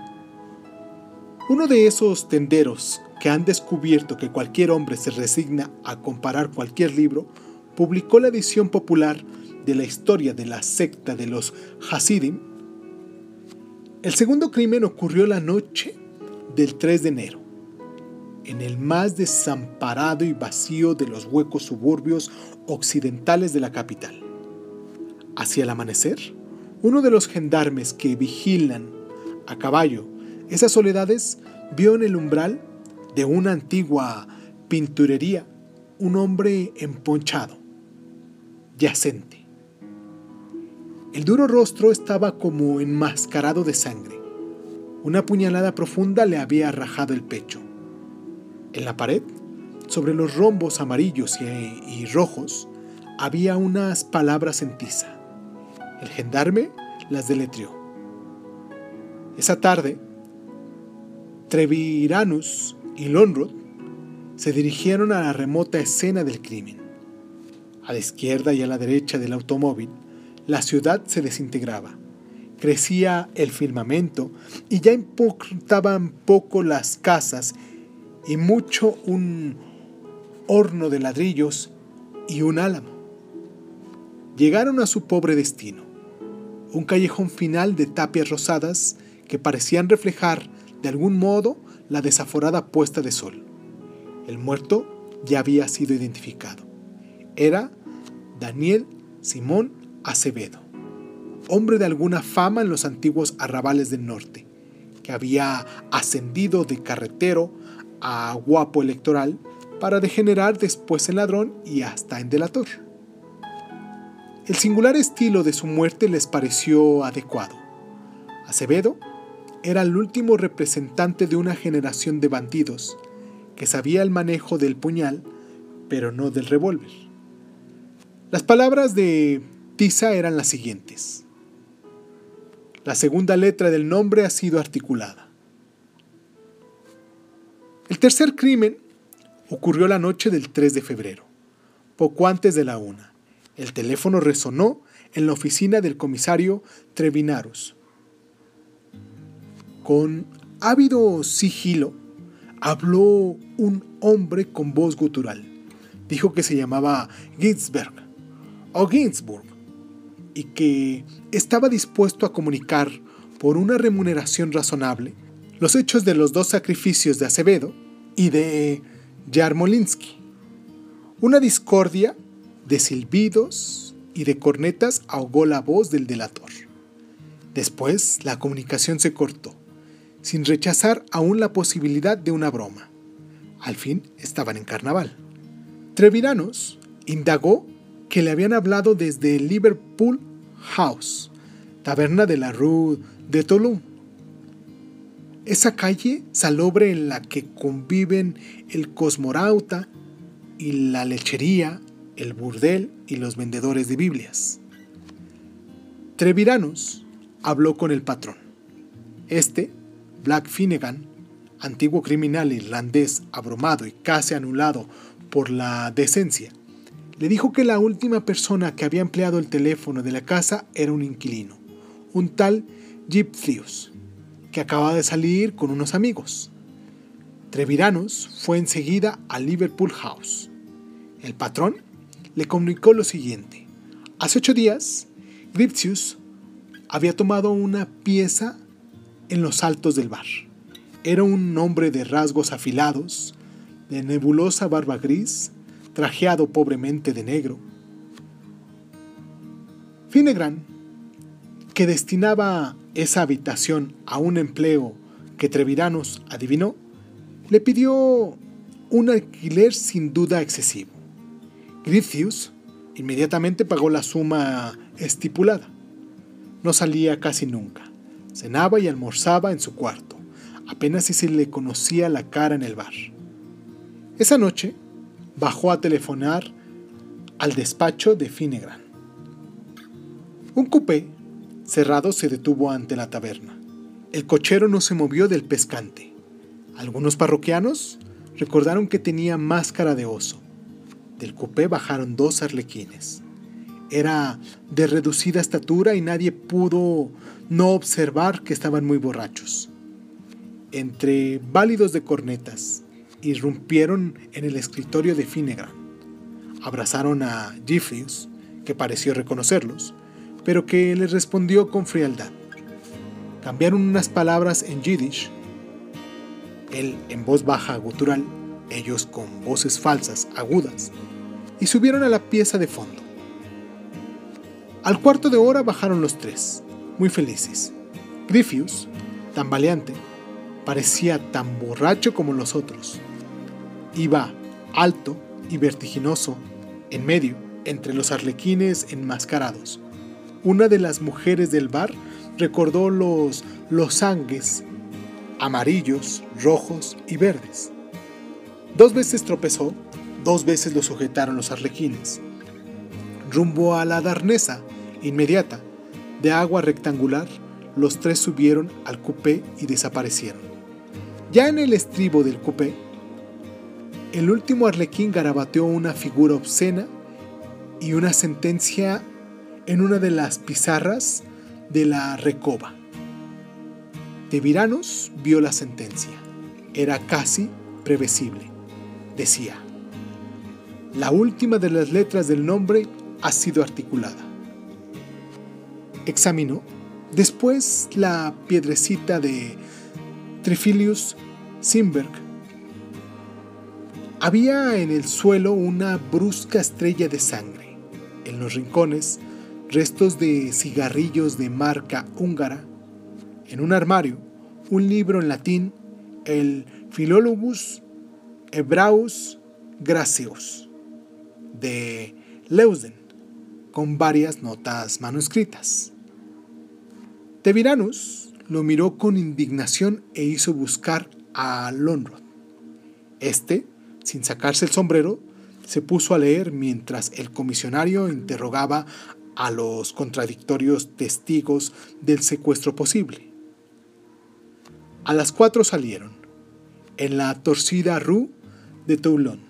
Uno de esos tenderos que han descubierto que cualquier hombre se resigna a comparar cualquier libro, publicó la edición popular de la historia de la secta de los Hasidim. El segundo crimen ocurrió la noche del 3 de enero, en el más desamparado y vacío de los huecos suburbios occidentales de la capital. Hacia el amanecer, uno de los gendarmes que vigilan a caballo esas soledades vio en el umbral de una antigua pinturería un hombre emponchado, yacente. El duro rostro estaba como enmascarado de sangre. Una puñalada profunda le había rajado el pecho. En la pared, sobre los rombos amarillos y, rojos, había unas palabras en tiza. El gendarme las deletreó. Esa tarde, Treviranus y Lonrod se dirigieron a la remota escena del crimen. A la izquierda y a la derecha del automóvil, la ciudad se desintegraba. Crecía el firmamento y ya importaban poco las casas y mucho un horno de ladrillos y un álamo. Llegaron a su pobre destino, un callejón final de tapias rosadas que parecían reflejar de algún modo la desaforada puesta de sol. El muerto ya había sido identificado. Era Daniel Simón Acevedo, hombre de alguna fama en los antiguos arrabales del norte, que había ascendido de carretero a guapo electoral para degenerar después en ladrón y hasta en delator. El singular estilo de su muerte les pareció adecuado. Acevedo era el último representante de una generación de bandidos que sabía el manejo del puñal, pero no del revólver. Las palabras de Tiza eran las siguientes. La segunda letra del nombre ha sido articulada. El tercer crimen ocurrió la noche del 3 de febrero, poco antes de la una. El teléfono resonó en la oficina del comisario Trevinarus, con ávido sigilo, habló un hombre con voz gutural. Dijo que se llamaba Ginsberg o Ginsburg y que estaba dispuesto a comunicar por una remuneración razonable los hechos de los dos sacrificios de Acevedo y de Yarmolinsky. Una discordia de silbidos y de cornetas ahogó la voz del delator. Después la comunicación se cortó sin rechazar aún la posibilidad de una broma. Al fin estaban en carnaval. Treviranos indagó que le habían hablado desde Liverpool House, taberna de la Rue de Toulon. Esa calle salobre en la que conviven el cosmorauta y la lechería, el burdel y los vendedores de Biblias. Treviranos habló con el patrón. Este Black Finnegan, antiguo criminal irlandés abrumado y casi anulado por la decencia, le dijo que la última persona que había empleado el teléfono de la casa era un inquilino, un tal Gypsius, que acababa de salir con unos amigos. Treviranos fue enseguida a Liverpool House. El patrón le comunicó lo siguiente. Hace ocho días, Gypsius había tomado una pieza en los altos del bar. Era un hombre de rasgos afilados, de nebulosa barba gris, trajeado pobremente de negro. Finnegan, que destinaba esa habitación a un empleo que Treviranos adivinó, le pidió un alquiler sin duda excesivo. Griffiths inmediatamente pagó la suma estipulada. No salía casi nunca. Cenaba y almorzaba en su cuarto, apenas si se le conocía la cara en el bar. Esa noche bajó a telefonar al despacho de Finnegan. Un coupé cerrado se detuvo ante la taberna. El cochero no se movió del pescante. Algunos parroquianos recordaron que tenía máscara de oso. Del coupé bajaron dos arlequines. Era de reducida estatura y nadie pudo no observar que estaban muy borrachos. Entre válidos de cornetas, irrumpieron en el escritorio de Finnegan. Abrazaron a Jeffries, que pareció reconocerlos, pero que les respondió con frialdad. Cambiaron unas palabras en yiddish, él en voz baja gutural, ellos con voces falsas, agudas, y subieron a la pieza de fondo. Al cuarto de hora bajaron los tres, muy felices. Griffius, tan valiente, parecía tan borracho como los otros. Iba alto y vertiginoso, en medio, entre los arlequines enmascarados. Una de las mujeres del bar recordó los losangues amarillos, rojos y verdes. Dos veces tropezó, dos veces lo sujetaron los arlequines. Rumbo a la darnesa inmediata, de agua rectangular, los tres subieron al coupé y desaparecieron. Ya en el estribo del coupé, el último arlequín garabateó una figura obscena y una sentencia en una de las pizarras de la recoba. De Viranos vio la sentencia. Era casi previsible. Decía, la última de las letras del nombre ha sido articulada. Examinó después la piedrecita de Trifilius Simberg había en el suelo una brusca estrella de sangre. En los rincones, restos de cigarrillos de marca húngara. En un armario, un libro en latín, el Philologus Hebraeus Gracios, de Leusden, con varias notas manuscritas. Teviranus lo miró con indignación e hizo buscar a Lonrod. Este sin sacarse el sombrero, se puso a leer mientras el comisionario interrogaba a los contradictorios testigos del secuestro posible. A las cuatro salieron, en la torcida rue de Toulon.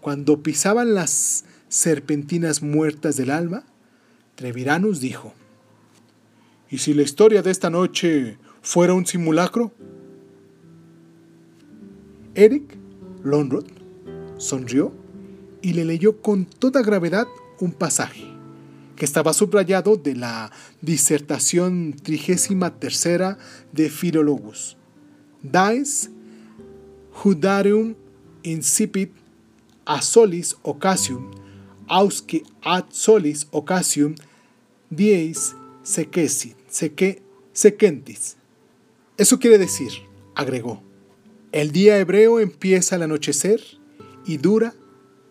Cuando pisaban las serpentinas muertas del alma, Treviranus dijo, ¿Y si la historia de esta noche fuera un simulacro? Eric Lonrod sonrió y le leyó con toda gravedad un pasaje que estaba subrayado de la disertación trigésima tercera de Philologus. Dies Judareum incipit a solis occasium, ausque ad solis occasium dies seque, sequentis. Eso quiere decir, agregó, el día hebreo empieza al anochecer y dura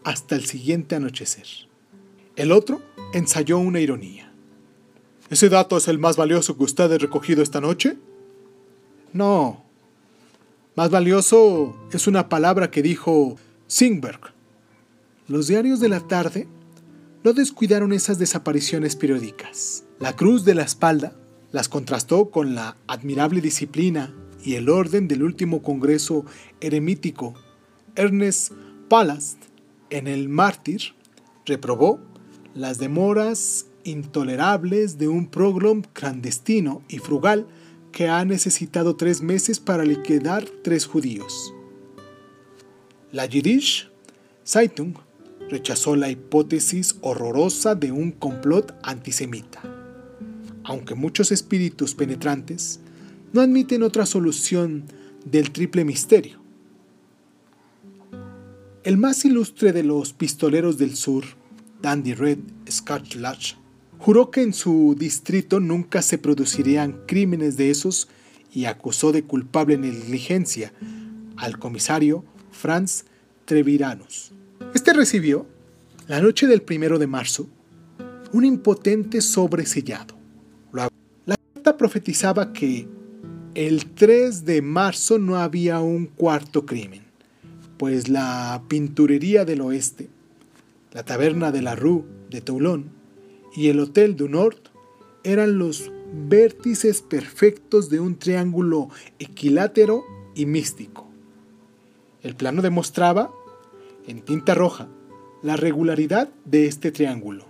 hasta el siguiente anochecer. El otro ensayó una ironía. ¿Ese dato es el más valioso que usted ha recogido esta noche? No. Más valioso es una palabra que dijo Singberg. Los diarios de la tarde no descuidaron esas desapariciones periódicas. La cruz de la espalda las contrastó con la admirable disciplina y el orden del último congreso eremítico, Ernest Palast, en el Mártir, reprobó las demoras intolerables de un progrom clandestino y frugal que ha necesitado tres meses para liquidar tres judíos. La Yiddish Zeitung rechazó la hipótesis horrorosa de un complot antisemita. Aunque muchos espíritus penetrantes no admiten otra solución del triple misterio. El más ilustre de los pistoleros del sur, Dandy Red Scotch juró que en su distrito nunca se producirían crímenes de esos y acusó de culpable negligencia al comisario Franz Treviranus. Este recibió, la noche del primero de marzo, un impotente sobresellado. La carta profetizaba que El 3 de marzo no había un cuarto crimen, pues la pinturería del oeste, la taberna de la Rue de Toulon y el Hotel du Nord eran los vértices perfectos de un triángulo equilátero y místico. El plano demostraba, en tinta roja, la regularidad de este triángulo.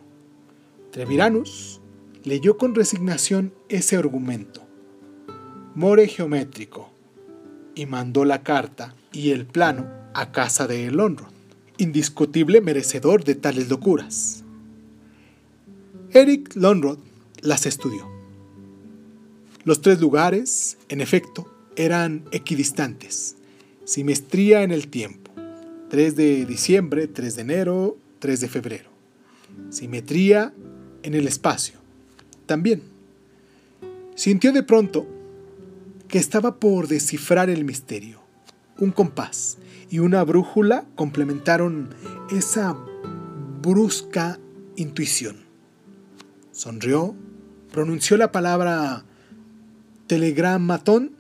Treviranus leyó con resignación ese argumento. More geométrico, y mandó la carta y el plano a casa de Elonrod, indiscutible merecedor de tales locuras. Eric Lonrod las estudió. Los tres lugares, en efecto, eran equidistantes, simetría en el tiempo, 3 de diciembre, 3 de enero, 3 de febrero. Simetría en el espacio, también. Sintió de pronto que estaba por descifrar el misterio. Un compás y una brújula complementaron esa brusca intuición. Sonrió, pronunció la palabra telegramatón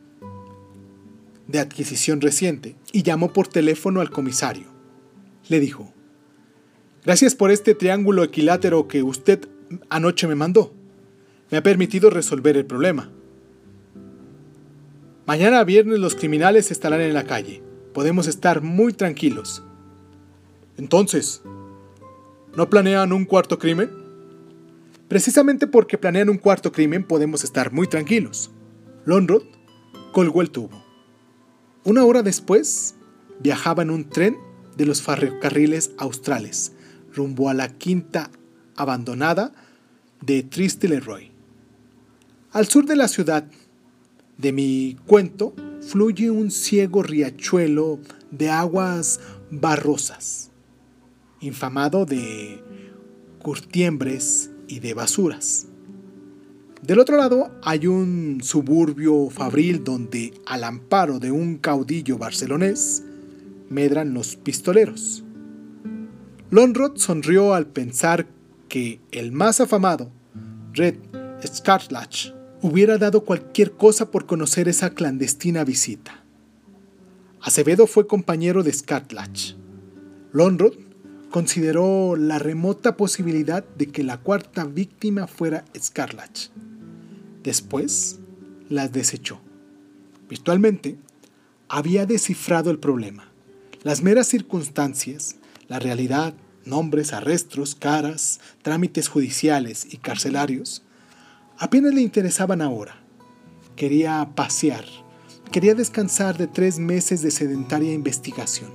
de adquisición reciente y llamó por teléfono al comisario. Le dijo, Gracias por este triángulo equilátero que usted anoche me mandó. Me ha permitido resolver el problema. Mañana viernes los criminales estarán en la calle. Podemos estar muy tranquilos. Entonces, ¿no planean un cuarto crimen? Precisamente porque planean un cuarto crimen podemos estar muy tranquilos. Lonrod colgó el tubo. Una hora después, viajaba en un tren de los ferrocarriles australes rumbo a la quinta abandonada de Triste Leroy. Al sur de la ciudad de mi cuento fluye un ciego riachuelo de aguas barrosas, infamado de curtiembres y de basuras. Del otro lado hay un suburbio fabril donde, al amparo de un caudillo barcelonés, medran los pistoleros. Lonrod sonrió al pensar que el más afamado, Red Scarlatch, hubiera dado cualquier cosa por conocer esa clandestina visita. Acevedo fue compañero de Scarlatch. Lonrod consideró la remota posibilidad de que la cuarta víctima fuera Scarlatch. Después las desechó. Virtualmente, había descifrado el problema. Las meras circunstancias, la realidad, nombres, arrestos, caras, trámites judiciales y carcelarios, apenas le interesaban ahora. Quería pasear, quería descansar de tres meses de sedentaria investigación.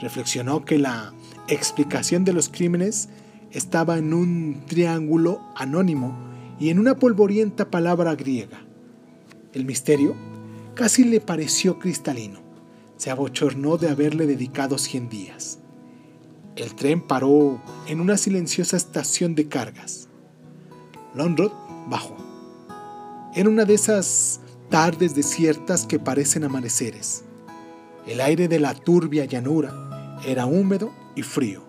Reflexionó que la explicación de los crímenes estaba en un triángulo anónimo y en una polvorienta palabra griega. El misterio casi le pareció cristalino. Se abochornó de haberle dedicado cien días. El tren paró en una silenciosa estación de cargas. Lonrod Era una de esas tardes desiertas que parecen amaneceres. El aire de la turbia llanura era húmedo y frío.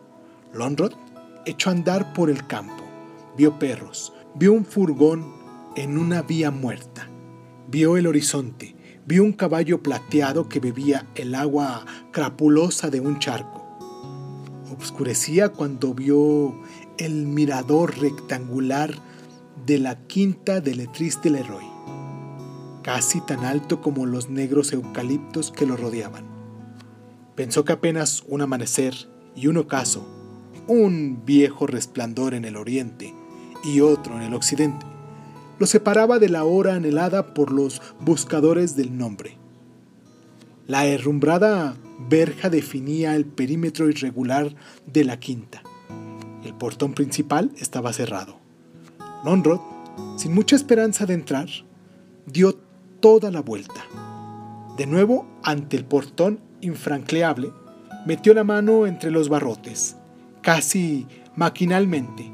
Lonrod echó a andar por el campo. Vio perros, vio un furgón en una vía muerta. Vio el horizonte, vio un caballo plateado que bebía el agua crapulosa de un charco. Obscurecía cuando vio el mirador rectangular de la quinta de Letriz de Leroy, casi tan alto como los negros eucaliptos que lo rodeaban. Pensó que apenas un amanecer y un ocaso, un viejo resplandor en el oriente y otro en el occidente, lo separaba de la hora anhelada por los buscadores del nombre. La herrumbrada verja definía el perímetro irregular de la quinta. El portón principal estaba cerrado. Lonrod, sin mucha esperanza de entrar, dio toda la vuelta. De nuevo, ante el portón infranqueable, metió la mano entre los barrotes, casi maquinalmente,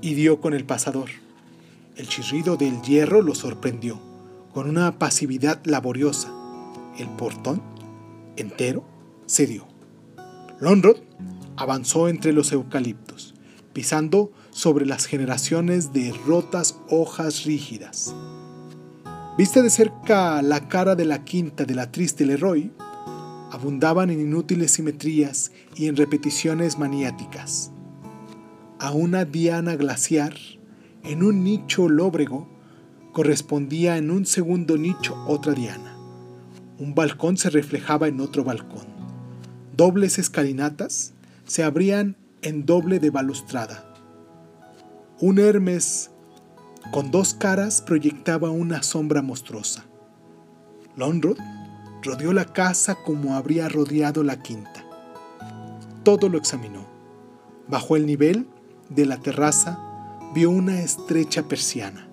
y dio con el pasador. El chirrido del hierro lo sorprendió, con una pasividad laboriosa. El portón, entero, cedió. Lonrod avanzó entre los eucaliptos, pisando sobre las generaciones de rotas hojas rígidas. Vista de cerca la cara de la quinta de la triste Leroy, abundaban en inútiles simetrías y en repeticiones maniáticas. A una diana glaciar, en un nicho lóbrego, correspondía en un segundo nicho otra diana. Un balcón se reflejaba en otro balcón. Dobles escalinatas se abrían en doble de balustrada. Un Hermes con dos caras proyectaba una sombra monstruosa. Lonrod rodeó la casa como habría rodeado la quinta. Todo lo examinó. Bajo el nivel de la terraza vio una estrecha persiana.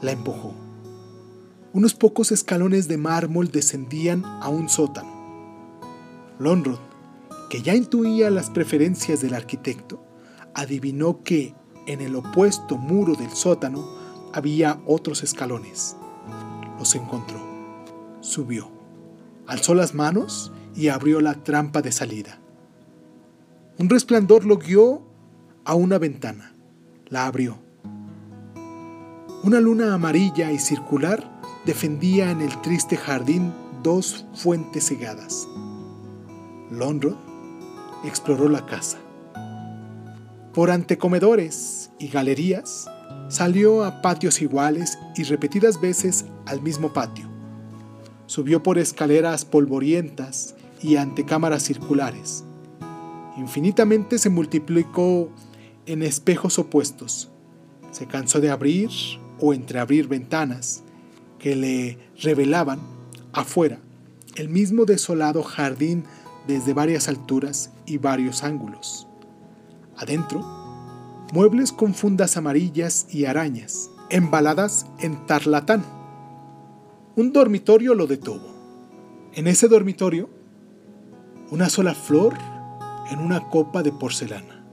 La empujó. Unos pocos escalones de mármol descendían a un sótano. Lonrod, que ya intuía las preferencias del arquitecto, adivinó que en el opuesto muro del sótano había otros escalones. Los encontró. Subió. Alzó las manos y abrió la trampa de salida. Un resplandor lo guió a una ventana. La abrió. Una luna amarilla y circular defendía en el triste jardín dos fuentes cegadas. Lonrod exploró la casa. Por antecomedores y galerías, salió a patios iguales y repetidas veces al mismo patio. Subió por escaleras polvorientas y antecámaras circulares. Infinitamente se multiplicó en espejos opuestos. Se cansó de abrir o entreabrir ventanas que le revelaban afuera el mismo desolado jardín desde varias alturas y varios ángulos. Adentro, muebles con fundas amarillas y arañas, embaladas en tarlatán. Un dormitorio lo detuvo. En ese dormitorio, una sola flor en una copa de porcelana.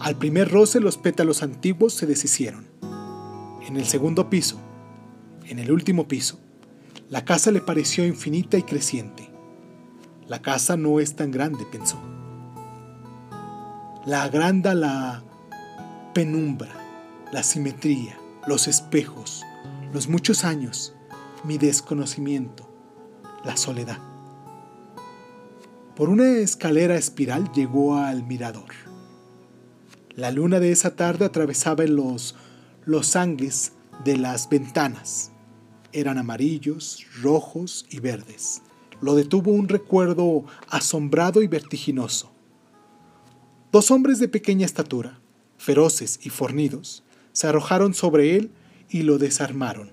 Al primer roce los pétalos antiguos se deshicieron. En el segundo piso, en el último piso, la casa le pareció infinita y creciente. La casa no es tan grande, pensó la agranda la penumbra, la simetría, los espejos, los muchos años, mi desconocimiento, la soledad. Por una escalera espiral llegó al mirador. La luna de esa tarde atravesaba los losangues de las ventanas. Eran amarillos, rojos y verdes. Lo detuvo un recuerdo asombrado y vertiginoso. Dos hombres de pequeña estatura, feroces y fornidos, se arrojaron sobre él y lo desarmaron.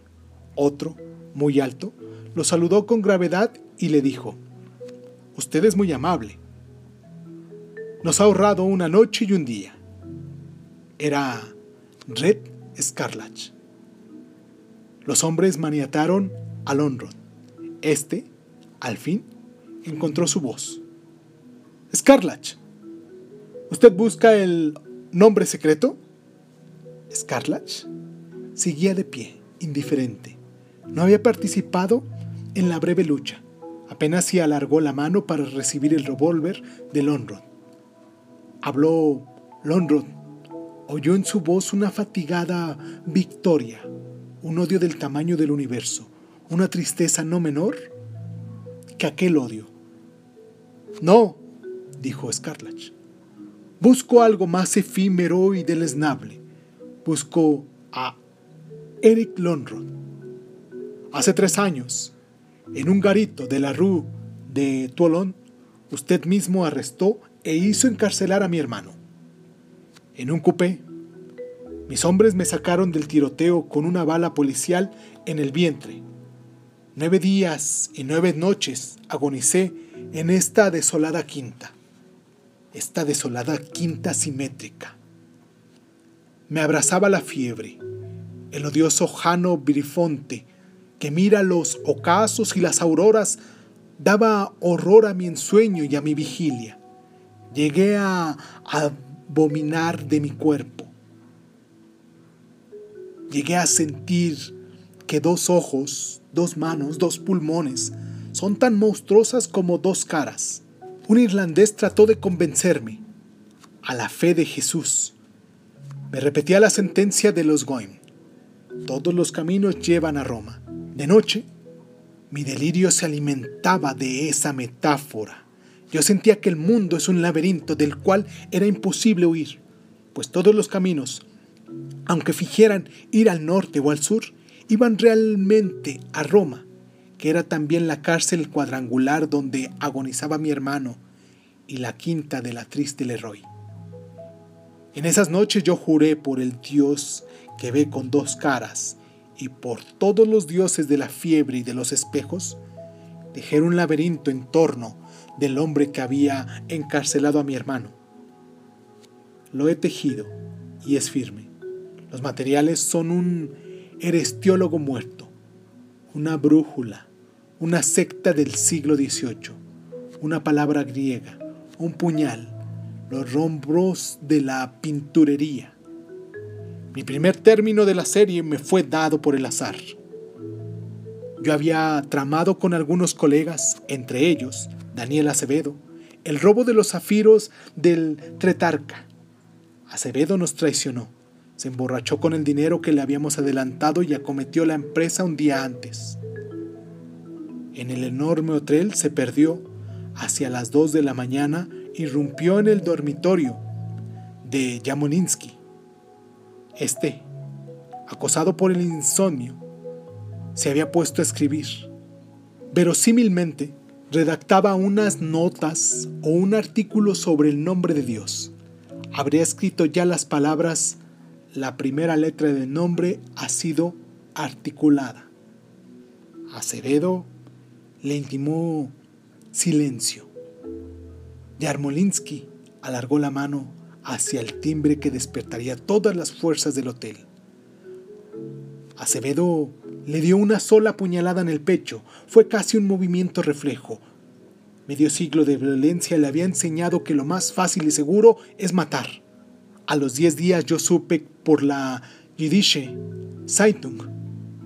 Otro, muy alto, lo saludó con gravedad y le dijo, Usted es muy amable. Nos ha ahorrado una noche y un día. Era Red Scarlach. Los hombres maniataron a Lonrod. Este, al fin, encontró su voz. Scarlach, ¿Usted busca el nombre secreto? Scarlach seguía de pie, indiferente. No había participado en la breve lucha. Apenas si alargó la mano para recibir el revólver de Lonrod. Habló Lonrod. Oyó en su voz una fatigada victoria, un odio del tamaño del universo, una tristeza no menor que aquel odio. No, dijo Scarlach. Busco algo más efímero y deleznable. Busco a Eric Lonrod. Hace tres años, en un garito de la Rue de Toulon, usted mismo arrestó e hizo encarcelar a mi hermano. En un coupé, mis hombres me sacaron del tiroteo con una bala policial en el vientre. Nueve días y nueve noches agonicé en esta desolada quinta esta desolada quinta simétrica. Me abrazaba la fiebre, el odioso Jano Virifonte, que mira los ocasos y las auroras, daba horror a mi ensueño y a mi vigilia. Llegué a abominar de mi cuerpo. Llegué a sentir que dos ojos, dos manos, dos pulmones son tan monstruosas como dos caras un irlandés trató de convencerme a la fe de Jesús. Me repetía la sentencia de los Goim. Todos los caminos llevan a Roma. De noche, mi delirio se alimentaba de esa metáfora. Yo sentía que el mundo es un laberinto del cual era imposible huir, pues todos los caminos, aunque fingieran ir al norte o al sur, iban realmente a Roma, que era también la cárcel cuadrangular donde agonizaba mi hermano y la quinta de la triste Leroy. En esas noches yo juré por el Dios que ve con dos caras y por todos los dioses de la fiebre y de los espejos, tejer un laberinto en torno del hombre que había encarcelado a mi hermano. Lo he tejido y es firme. Los materiales son un herestiólogo muerto, una brújula, una secta del siglo XVIII, una palabra griega, un puñal, los rombros de la pinturería. Mi primer término de la serie me fue dado por el azar. Yo había tramado con algunos colegas, entre ellos Daniel Acevedo, el robo de los zafiros del Tretarca. Acevedo nos traicionó, se emborrachó con el dinero que le habíamos adelantado y acometió la empresa un día antes. En el enorme hotel se perdió hacia las dos de la mañana irrumpió en el dormitorio de Yamolinsky. Este, acosado por el insomnio, se había puesto a escribir. Verosímilmente, redactaba unas notas o un artículo sobre el nombre de Dios. Habría escrito ya las palabras, la primera letra del nombre ha sido articulada. Acevedo le intimó silencio. Yarmolinsky alargó la mano hacia el timbre que despertaría todas las fuerzas del hotel. Acevedo le dio una sola puñalada en el pecho. Fue casi un movimiento reflejo. Medio siglo de violencia le había enseñado que lo más fácil y seguro es matar. A los diez días yo supe por la Jüdische Zeitung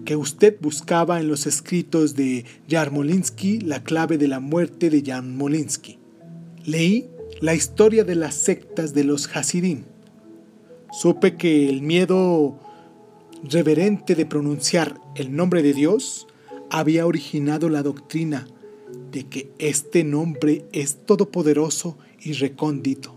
que usted buscaba en los escritos de Yarmolinsky la clave de la muerte de Yarmolinsky. Leí la historia de las sectas de los Hasidim. Supe que el miedo reverente de pronunciar el nombre de Dios había originado la doctrina de que este nombre es todopoderoso y recóndito.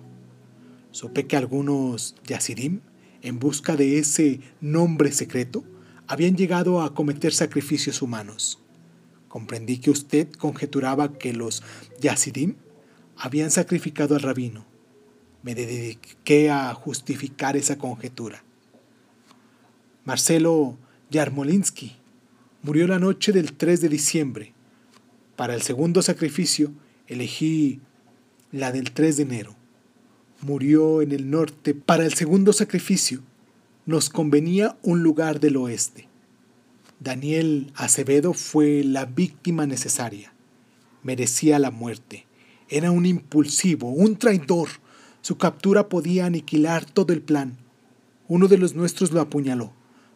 Supe que algunos Yasidim, en busca de ese nombre secreto, habían llegado a cometer sacrificios humanos. Comprendí que usted conjeturaba que los Yasidim habían sacrificado al rabino. Me dediqué a justificar esa conjetura. Marcelo Yarmolinsky murió la noche del 3 de diciembre. Para el segundo sacrificio elegí la del 3 de enero. Murió en el norte. Para el segundo sacrificio nos convenía un lugar del oeste. Daniel Acevedo fue la víctima necesaria. Merecía la muerte. Era un impulsivo, un traidor. Su captura podía aniquilar todo el plan. Uno de los nuestros lo apuñaló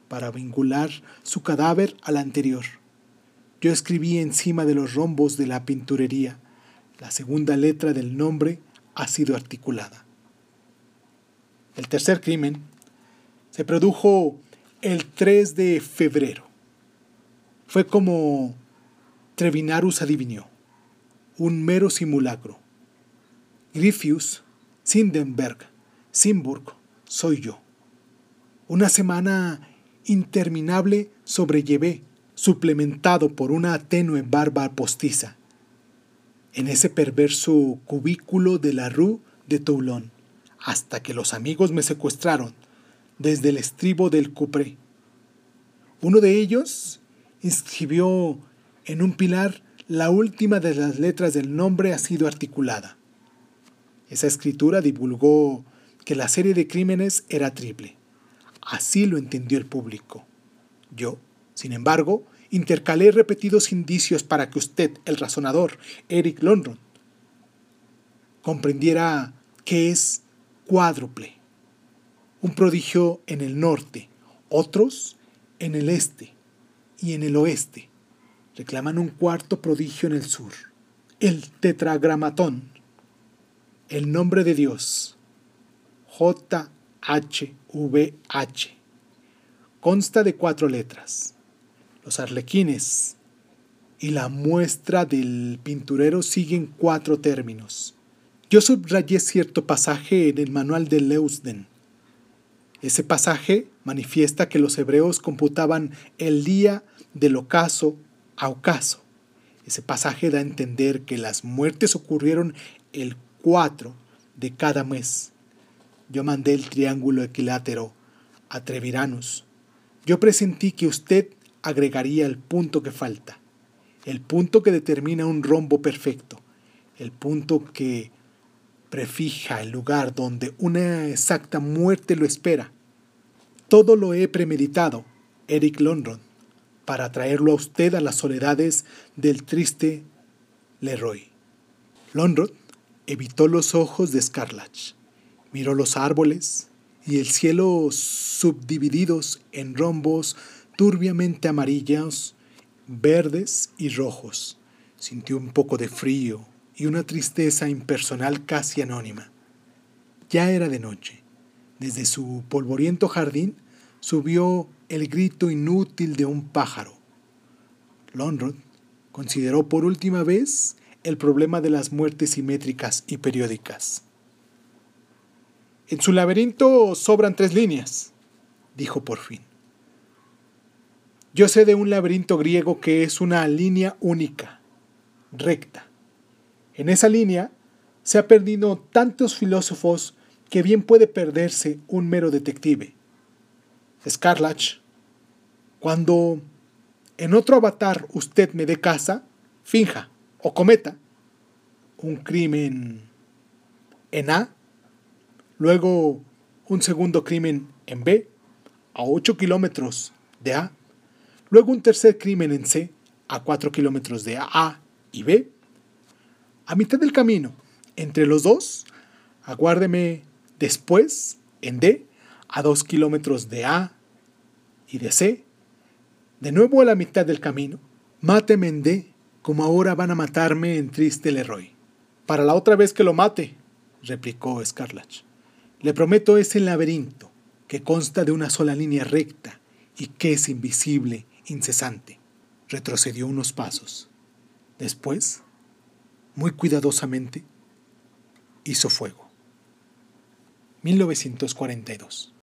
para vincular su cadáver al anterior. Yo escribí encima de los rombos de la pinturería. La segunda letra del nombre ha sido articulada. El tercer crimen se produjo el 3 de febrero. Fue como Trevinarus adivinó un mero simulacro. Griffius, Sindenberg, Simburg, soy yo. Una semana interminable sobrellevé, suplementado por una tenue barba postiza, en ese perverso cubículo de la Rue de Toulon, hasta que los amigos me secuestraron desde el estribo del cupré. Uno de ellos inscribió en un pilar la última de las letras del nombre ha sido articulada. Esa escritura divulgó que la serie de crímenes era triple. Así lo entendió el público. Yo, sin embargo, intercalé repetidos indicios para que usted, el razonador, Eric London, comprendiera que es cuádruple. Un prodigio en el norte, otros en el este y en el oeste reclaman un cuarto prodigio en el sur, el tetragramatón, el nombre de Dios, JHVH, consta de cuatro letras. Los arlequines y la muestra del pinturero siguen cuatro términos. Yo subrayé cierto pasaje en el manual de Leusden. Ese pasaje manifiesta que los hebreos computaban el día del ocaso a ocaso. Ese pasaje da a entender que las muertes ocurrieron el 4 de cada mes. Yo mandé el triángulo equilátero a Treviranus. Yo presentí que usted agregaría el punto que falta, el punto que determina un rombo perfecto, el punto que prefija el lugar donde una exacta muerte lo espera. Todo lo he premeditado, Eric Lonron, para traerlo a usted a las soledades del triste Leroy. Lonron evitó los ojos de Scarlach, miró los árboles y el cielo subdivididos en rombos turbiamente amarillos, verdes y rojos. Sintió un poco de frío y una tristeza impersonal casi anónima. Ya era de noche. Desde su polvoriento jardín subió el grito inútil de un pájaro. Lonrod consideró por última vez el problema de las muertes simétricas y periódicas. En su laberinto sobran tres líneas, dijo por fin. Yo sé de un laberinto griego que es una línea única, recta. En esa línea se ha perdido tantos filósofos que bien puede perderse un mero detective. Scarlach, cuando en otro avatar usted me dé casa, finja o cometa un crimen en A, luego un segundo crimen en B, a 8 kilómetros de A, luego un tercer crimen en C, a 4 kilómetros de A y B, a mitad del camino, entre los dos, aguárdeme después en D, a 2 kilómetros de A y de C, de nuevo a la mitad del camino, máteme en D como ahora van a matarme en triste Leroy. Para la otra vez que lo mate, replicó Scarlach. Le prometo ese laberinto, que consta de una sola línea recta y que es invisible, incesante. Retrocedió unos pasos. Después, muy cuidadosamente, hizo fuego. 1942